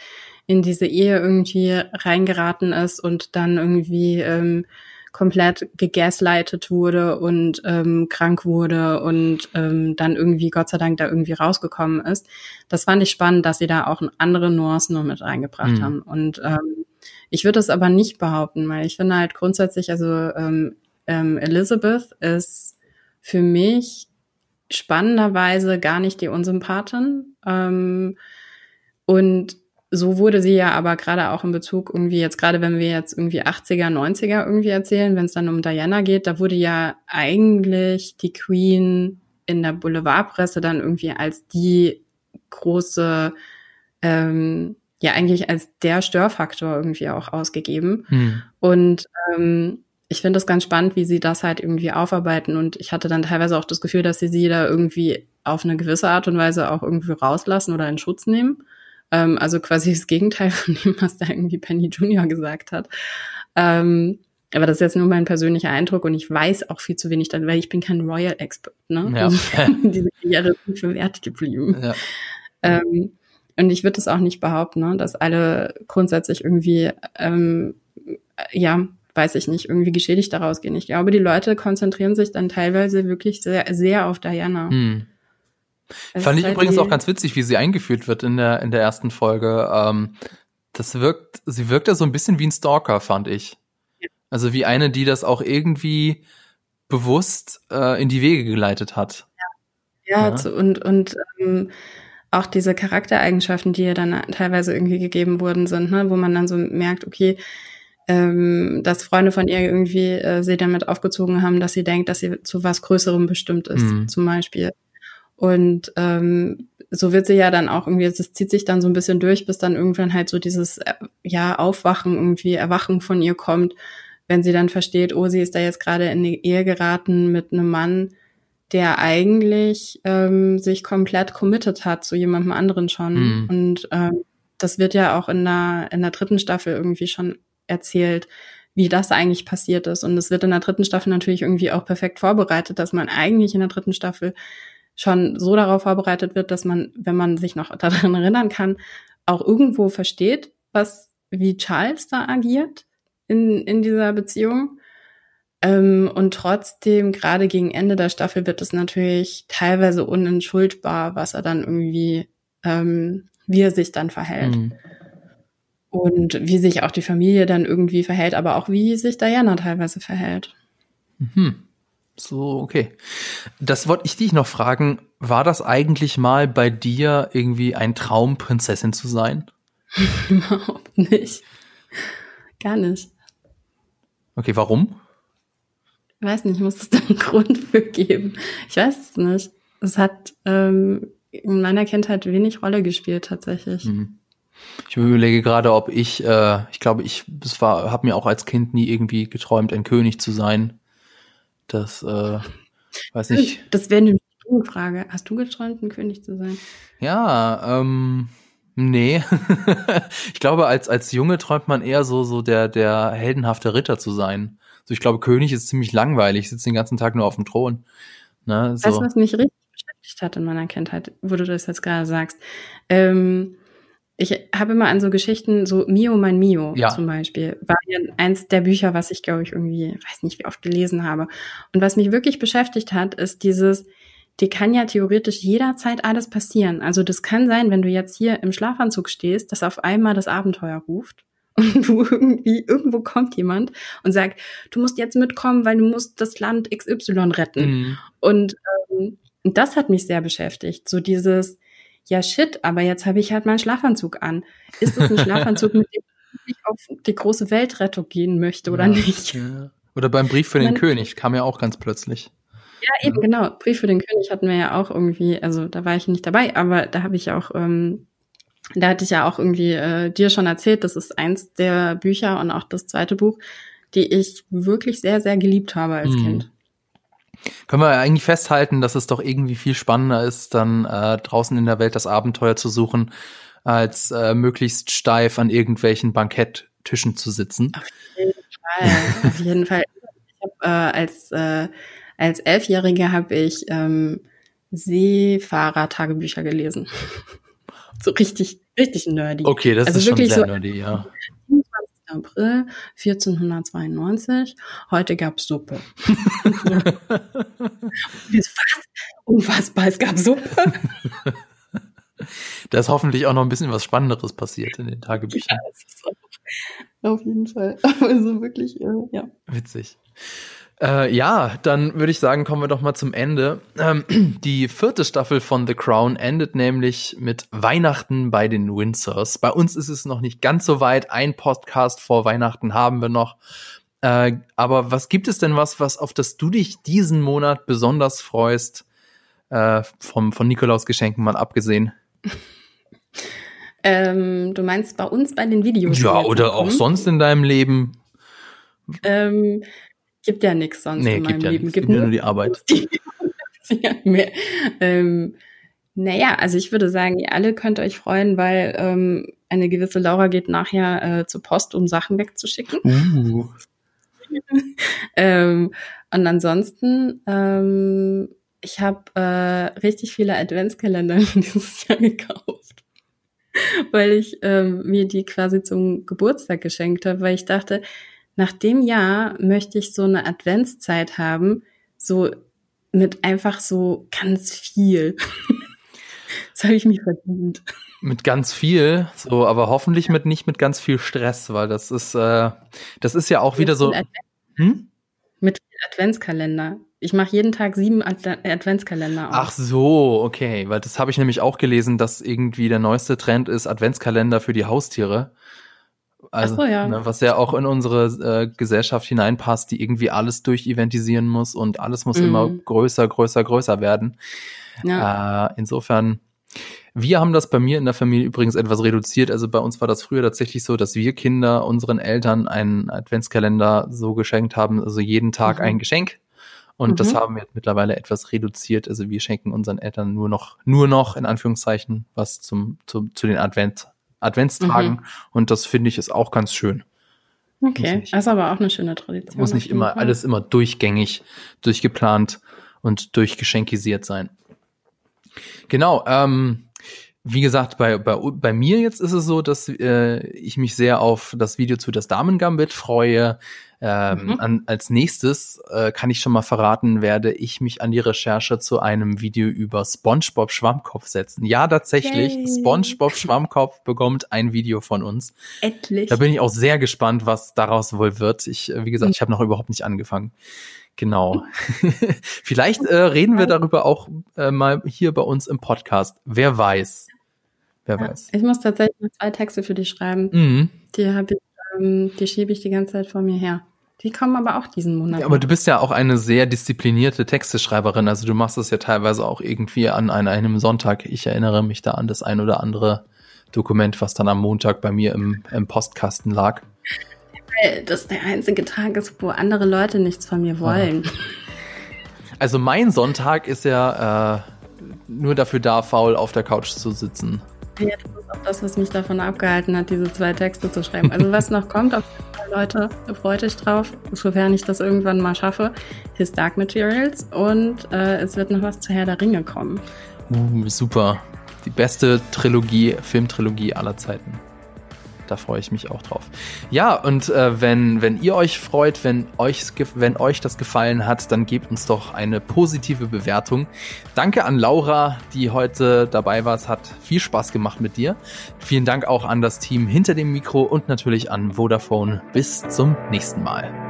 in diese Ehe irgendwie reingeraten ist und dann irgendwie ähm, komplett gegaslightet wurde und ähm, krank wurde und ähm, dann irgendwie Gott sei Dank da irgendwie rausgekommen ist. Das fand ich spannend, dass sie da auch andere Nuancen noch mit reingebracht mhm. haben. Und ähm, ich würde es aber nicht behaupten, weil ich finde halt grundsätzlich, also ähm, ähm, Elizabeth ist für mich spannenderweise gar nicht die Unsympathin. Ähm, und so wurde sie ja aber gerade auch in Bezug irgendwie jetzt, gerade wenn wir jetzt irgendwie 80er, 90er irgendwie erzählen, wenn es dann um Diana geht, da wurde ja eigentlich die Queen in der Boulevardpresse dann irgendwie als die große, ähm, ja eigentlich als der Störfaktor irgendwie auch ausgegeben. Hm. Und ähm, ich finde es ganz spannend, wie sie das halt irgendwie aufarbeiten. Und ich hatte dann teilweise auch das Gefühl, dass sie sie da irgendwie auf eine gewisse Art und Weise auch irgendwie rauslassen oder in Schutz nehmen. Ähm, also quasi das Gegenteil von dem, was da irgendwie Penny Junior gesagt hat. Ähm, aber das ist jetzt nur mein persönlicher Eindruck und ich weiß auch viel zu wenig dann, weil ich bin kein Royal Expert, ne? Ja. Also, diese Jahre sind wert geblieben. Ja. Ähm, und ich würde das auch nicht behaupten, ne, dass alle grundsätzlich irgendwie, ähm, ja, weiß ich nicht, irgendwie geschädigt daraus gehen. Ich glaube, die Leute konzentrieren sich dann teilweise wirklich sehr, sehr auf Diana. Hm. Das Fand ich halt übrigens auch ganz witzig, wie sie eingeführt wird in der, in der ersten Folge. Ähm, das wirkt, sie wirkt ja so ein bisschen wie ein Stalker, fand ich. Ja. Also wie eine, die das auch irgendwie bewusst äh, in die Wege geleitet hat. Ja, ja, ja. und, und ähm, auch diese Charaktereigenschaften, die ihr dann teilweise irgendwie gegeben worden sind, ne, wo man dann so merkt, okay, ähm, dass Freunde von ihr irgendwie äh, sie damit aufgezogen haben, dass sie denkt, dass sie zu was Größerem bestimmt ist, mhm. zum Beispiel. Und ähm, so wird sie ja dann auch irgendwie, das zieht sich dann so ein bisschen durch, bis dann irgendwann halt so dieses äh, ja Aufwachen, irgendwie Erwachen von ihr kommt, wenn sie dann versteht, oh, sie ist da jetzt gerade in die Ehe geraten mit einem Mann, der eigentlich ähm, sich komplett committed hat zu jemandem anderen schon. Mhm. Und ähm, das wird ja auch in der, in der dritten Staffel irgendwie schon erzählt, wie das eigentlich passiert ist. Und es wird in der dritten Staffel natürlich irgendwie auch perfekt vorbereitet, dass man eigentlich in der dritten Staffel schon so darauf vorbereitet wird, dass man, wenn man sich noch daran [LAUGHS] erinnern kann, auch irgendwo versteht, was, wie Charles da agiert in, in dieser Beziehung. Ähm, und trotzdem, gerade gegen Ende der Staffel, wird es natürlich teilweise unentschuldbar, was er dann irgendwie, ähm, wie er sich dann verhält. Mhm. Und wie sich auch die Familie dann irgendwie verhält, aber auch wie sich Diana teilweise verhält. Mhm. So, okay. Das wollte ich dich noch fragen. War das eigentlich mal bei dir irgendwie ein Traum, Prinzessin zu sein? [LAUGHS] Überhaupt nicht. Gar nicht. Okay, warum? Ich weiß nicht, muss es [LAUGHS] da einen Grund für geben. Ich weiß es nicht. Es hat ähm, in meiner Kindheit wenig Rolle gespielt tatsächlich. Mhm. Ich überlege gerade, ob ich, äh, ich glaube, ich, war, habe mir auch als Kind nie irgendwie geträumt, ein König zu sein. Das, äh, weiß nicht. [LAUGHS] Das wäre eine Frage. Hast du geträumt, ein König zu sein? Ja, ähm, nee. [LAUGHS] ich glaube, als, als Junge träumt man eher so, so der, der heldenhafte Ritter zu sein. So, ich glaube, König ist ziemlich langweilig, ich sitze den ganzen Tag nur auf dem Thron. Ne, so. Weißt du, was mich richtig beschäftigt hat in meiner Kindheit, wo du das jetzt gerade sagst? Ähm, ich habe immer an so Geschichten, so Mio, mein Mio ja. zum Beispiel, war ja eins der Bücher, was ich, glaube ich, irgendwie, weiß nicht, wie oft gelesen habe. Und was mich wirklich beschäftigt hat, ist dieses, dir kann ja theoretisch jederzeit alles passieren. Also das kann sein, wenn du jetzt hier im Schlafanzug stehst, dass auf einmal das Abenteuer ruft [LAUGHS] und du irgendwie, irgendwo kommt jemand und sagt, du musst jetzt mitkommen, weil du musst das Land XY retten. Mhm. Und ähm, das hat mich sehr beschäftigt. So dieses, ja shit, aber jetzt habe ich halt meinen Schlafanzug an. Ist es ein Schlafanzug, mit dem ich auf die große Weltrettung gehen möchte oder ja, nicht? Ja. Oder beim Brief für den Man, König kam ja auch ganz plötzlich. Ja, eben, ja. genau. Brief für den König hatten wir ja auch irgendwie, also da war ich nicht dabei, aber da habe ich auch, ähm, da hatte ich ja auch irgendwie äh, dir schon erzählt, das ist eins der Bücher und auch das zweite Buch, die ich wirklich sehr, sehr geliebt habe als mhm. Kind. Können wir eigentlich festhalten, dass es doch irgendwie viel spannender ist, dann äh, draußen in der Welt das Abenteuer zu suchen, als äh, möglichst steif an irgendwelchen Banketttischen zu sitzen. Auf jeden Fall. Auf jeden Fall. Ich hab, äh, als äh, als Elfjährige habe ich ähm, Seefahrer-Tagebücher gelesen. [LAUGHS] so richtig, richtig nerdy. Okay, das also ist wirklich schon sehr so, nerdy, ja. [LAUGHS] April 1492. Heute gab's Suppe. Was? [LAUGHS] Unfassbar, es gab Suppe. [LAUGHS] Da ist hoffentlich auch noch ein bisschen was Spannenderes passiert in den Tagebüchern. Ja, auf jeden Fall. [LAUGHS] Also wirklich, äh, ja. Witzig. Äh, ja, dann würde ich sagen, kommen wir doch mal zum Ende. Ähm, [CLEARS THROAT] die vierte Staffel von The Crown endet nämlich mit Weihnachten bei den Windsors. Bei uns ist es noch nicht ganz so weit. Ein Podcast vor Weihnachten haben wir noch. Äh, aber was gibt es denn was, was auf das du dich diesen Monat besonders freust? Äh, vom, von Nikolaus Geschenken mal abgesehen. [LAUGHS] Ähm, du meinst bei uns bei den Videos? Ja, oder auch sonst in deinem Leben? Ähm, Gibt ja nichts sonst nee, in meinem ja Leben. Nix. Gibt, gibt nur, nur [LAUGHS] die Arbeit. ja, mehr. Ähm, naja, also ich würde sagen, ihr alle könnt euch freuen, weil ähm, eine gewisse Laura geht nachher äh, zur Post, um Sachen wegzuschicken. Uh. [LAUGHS] ähm, und ansonsten, ähm, ich habe äh, richtig viele Adventskalender [LAUGHS] dieses Jahr gekauft, weil ich ähm, mir die quasi zum Geburtstag geschenkt habe, weil ich dachte, nach dem Jahr möchte ich so eine Adventszeit haben, so mit einfach so ganz viel. [LAUGHS] das habe ich mir verdient. Mit ganz viel, so, aber hoffentlich mit nicht mit ganz viel Stress, weil das ist, äh, das ist ja auch mit wieder so. Advent hm? Mit Adventskalender. Ich mache jeden Tag sieben Adv Adventskalender auf. Ach so, okay, weil das habe ich nämlich auch gelesen, dass irgendwie der neueste Trend ist Adventskalender für die Haustiere. Also, so, ja. ne, was ja auch in unsere äh, Gesellschaft hineinpasst, die irgendwie alles durcheventisieren muss und alles muss mhm. immer größer, größer, größer werden. Ja. Äh, insofern, wir haben das bei mir in der Familie übrigens etwas reduziert. Also bei uns war das früher tatsächlich so, dass wir Kinder unseren Eltern einen Adventskalender so geschenkt haben, also jeden Tag mhm. ein Geschenk. Und mhm. das haben wir mittlerweile etwas reduziert. Also wir schenken unseren Eltern nur noch, nur noch in Anführungszeichen was zum, zum zu den Advent Adventstagen. Mhm. Und das finde ich ist auch ganz schön. Okay, das ist aber auch eine schöne Tradition. Muss nicht immer Fall. alles immer durchgängig, durchgeplant und durchgeschenkisiert sein. Genau, ähm, wie gesagt, bei, bei, bei mir jetzt ist es so, dass äh, ich mich sehr auf das Video zu das Damen Gambit freue. Ähm, mhm. an, als nächstes äh, kann ich schon mal verraten, werde ich mich an die Recherche zu einem Video über SpongeBob Schwammkopf setzen. Ja, tatsächlich, Yay. SpongeBob Schwammkopf bekommt ein Video von uns. Endlich. Da bin ich auch sehr gespannt, was daraus wohl wird. Ich, äh, wie gesagt, mhm. ich habe noch überhaupt nicht angefangen. Genau. [LAUGHS] Vielleicht äh, reden wir darüber auch äh, mal hier bei uns im Podcast. Wer weiß. Wer ja, weiß. Ich muss tatsächlich zwei Texte für dich schreiben. Mhm. Die habe ich, ähm, die schiebe ich die ganze Zeit vor mir her. Die kommen aber auch diesen Monat. Ja, aber du bist ja auch eine sehr disziplinierte Texteschreiberin. Also du machst das ja teilweise auch irgendwie an, einem Sonntag. Ich erinnere mich da an das ein oder andere Dokument, was dann am Montag bei mir im, im Postkasten lag weil das der einzige Tag ist, wo andere Leute nichts von mir wollen. Also mein Sonntag ist ja äh, nur dafür da, faul auf der Couch zu sitzen. Ja, das auch das, was mich davon abgehalten hat, diese zwei Texte zu schreiben. Also was noch kommt, auf jeden Fall, Leute, freut euch drauf, sofern ich das irgendwann mal schaffe, His Dark Materials und äh, es wird noch was zu Herr der Ringe kommen. Uh, super. Die beste Trilogie, Filmtrilogie aller Zeiten da freue ich mich auch drauf. Ja, und äh, wenn, wenn ihr euch freut, wenn euch, wenn euch das gefallen hat, dann gebt uns doch eine positive Bewertung. Danke an Laura, die heute dabei war. Es hat viel Spaß gemacht mit dir. Vielen Dank auch an das Team hinter dem Mikro und natürlich an Vodafone. Bis zum nächsten Mal.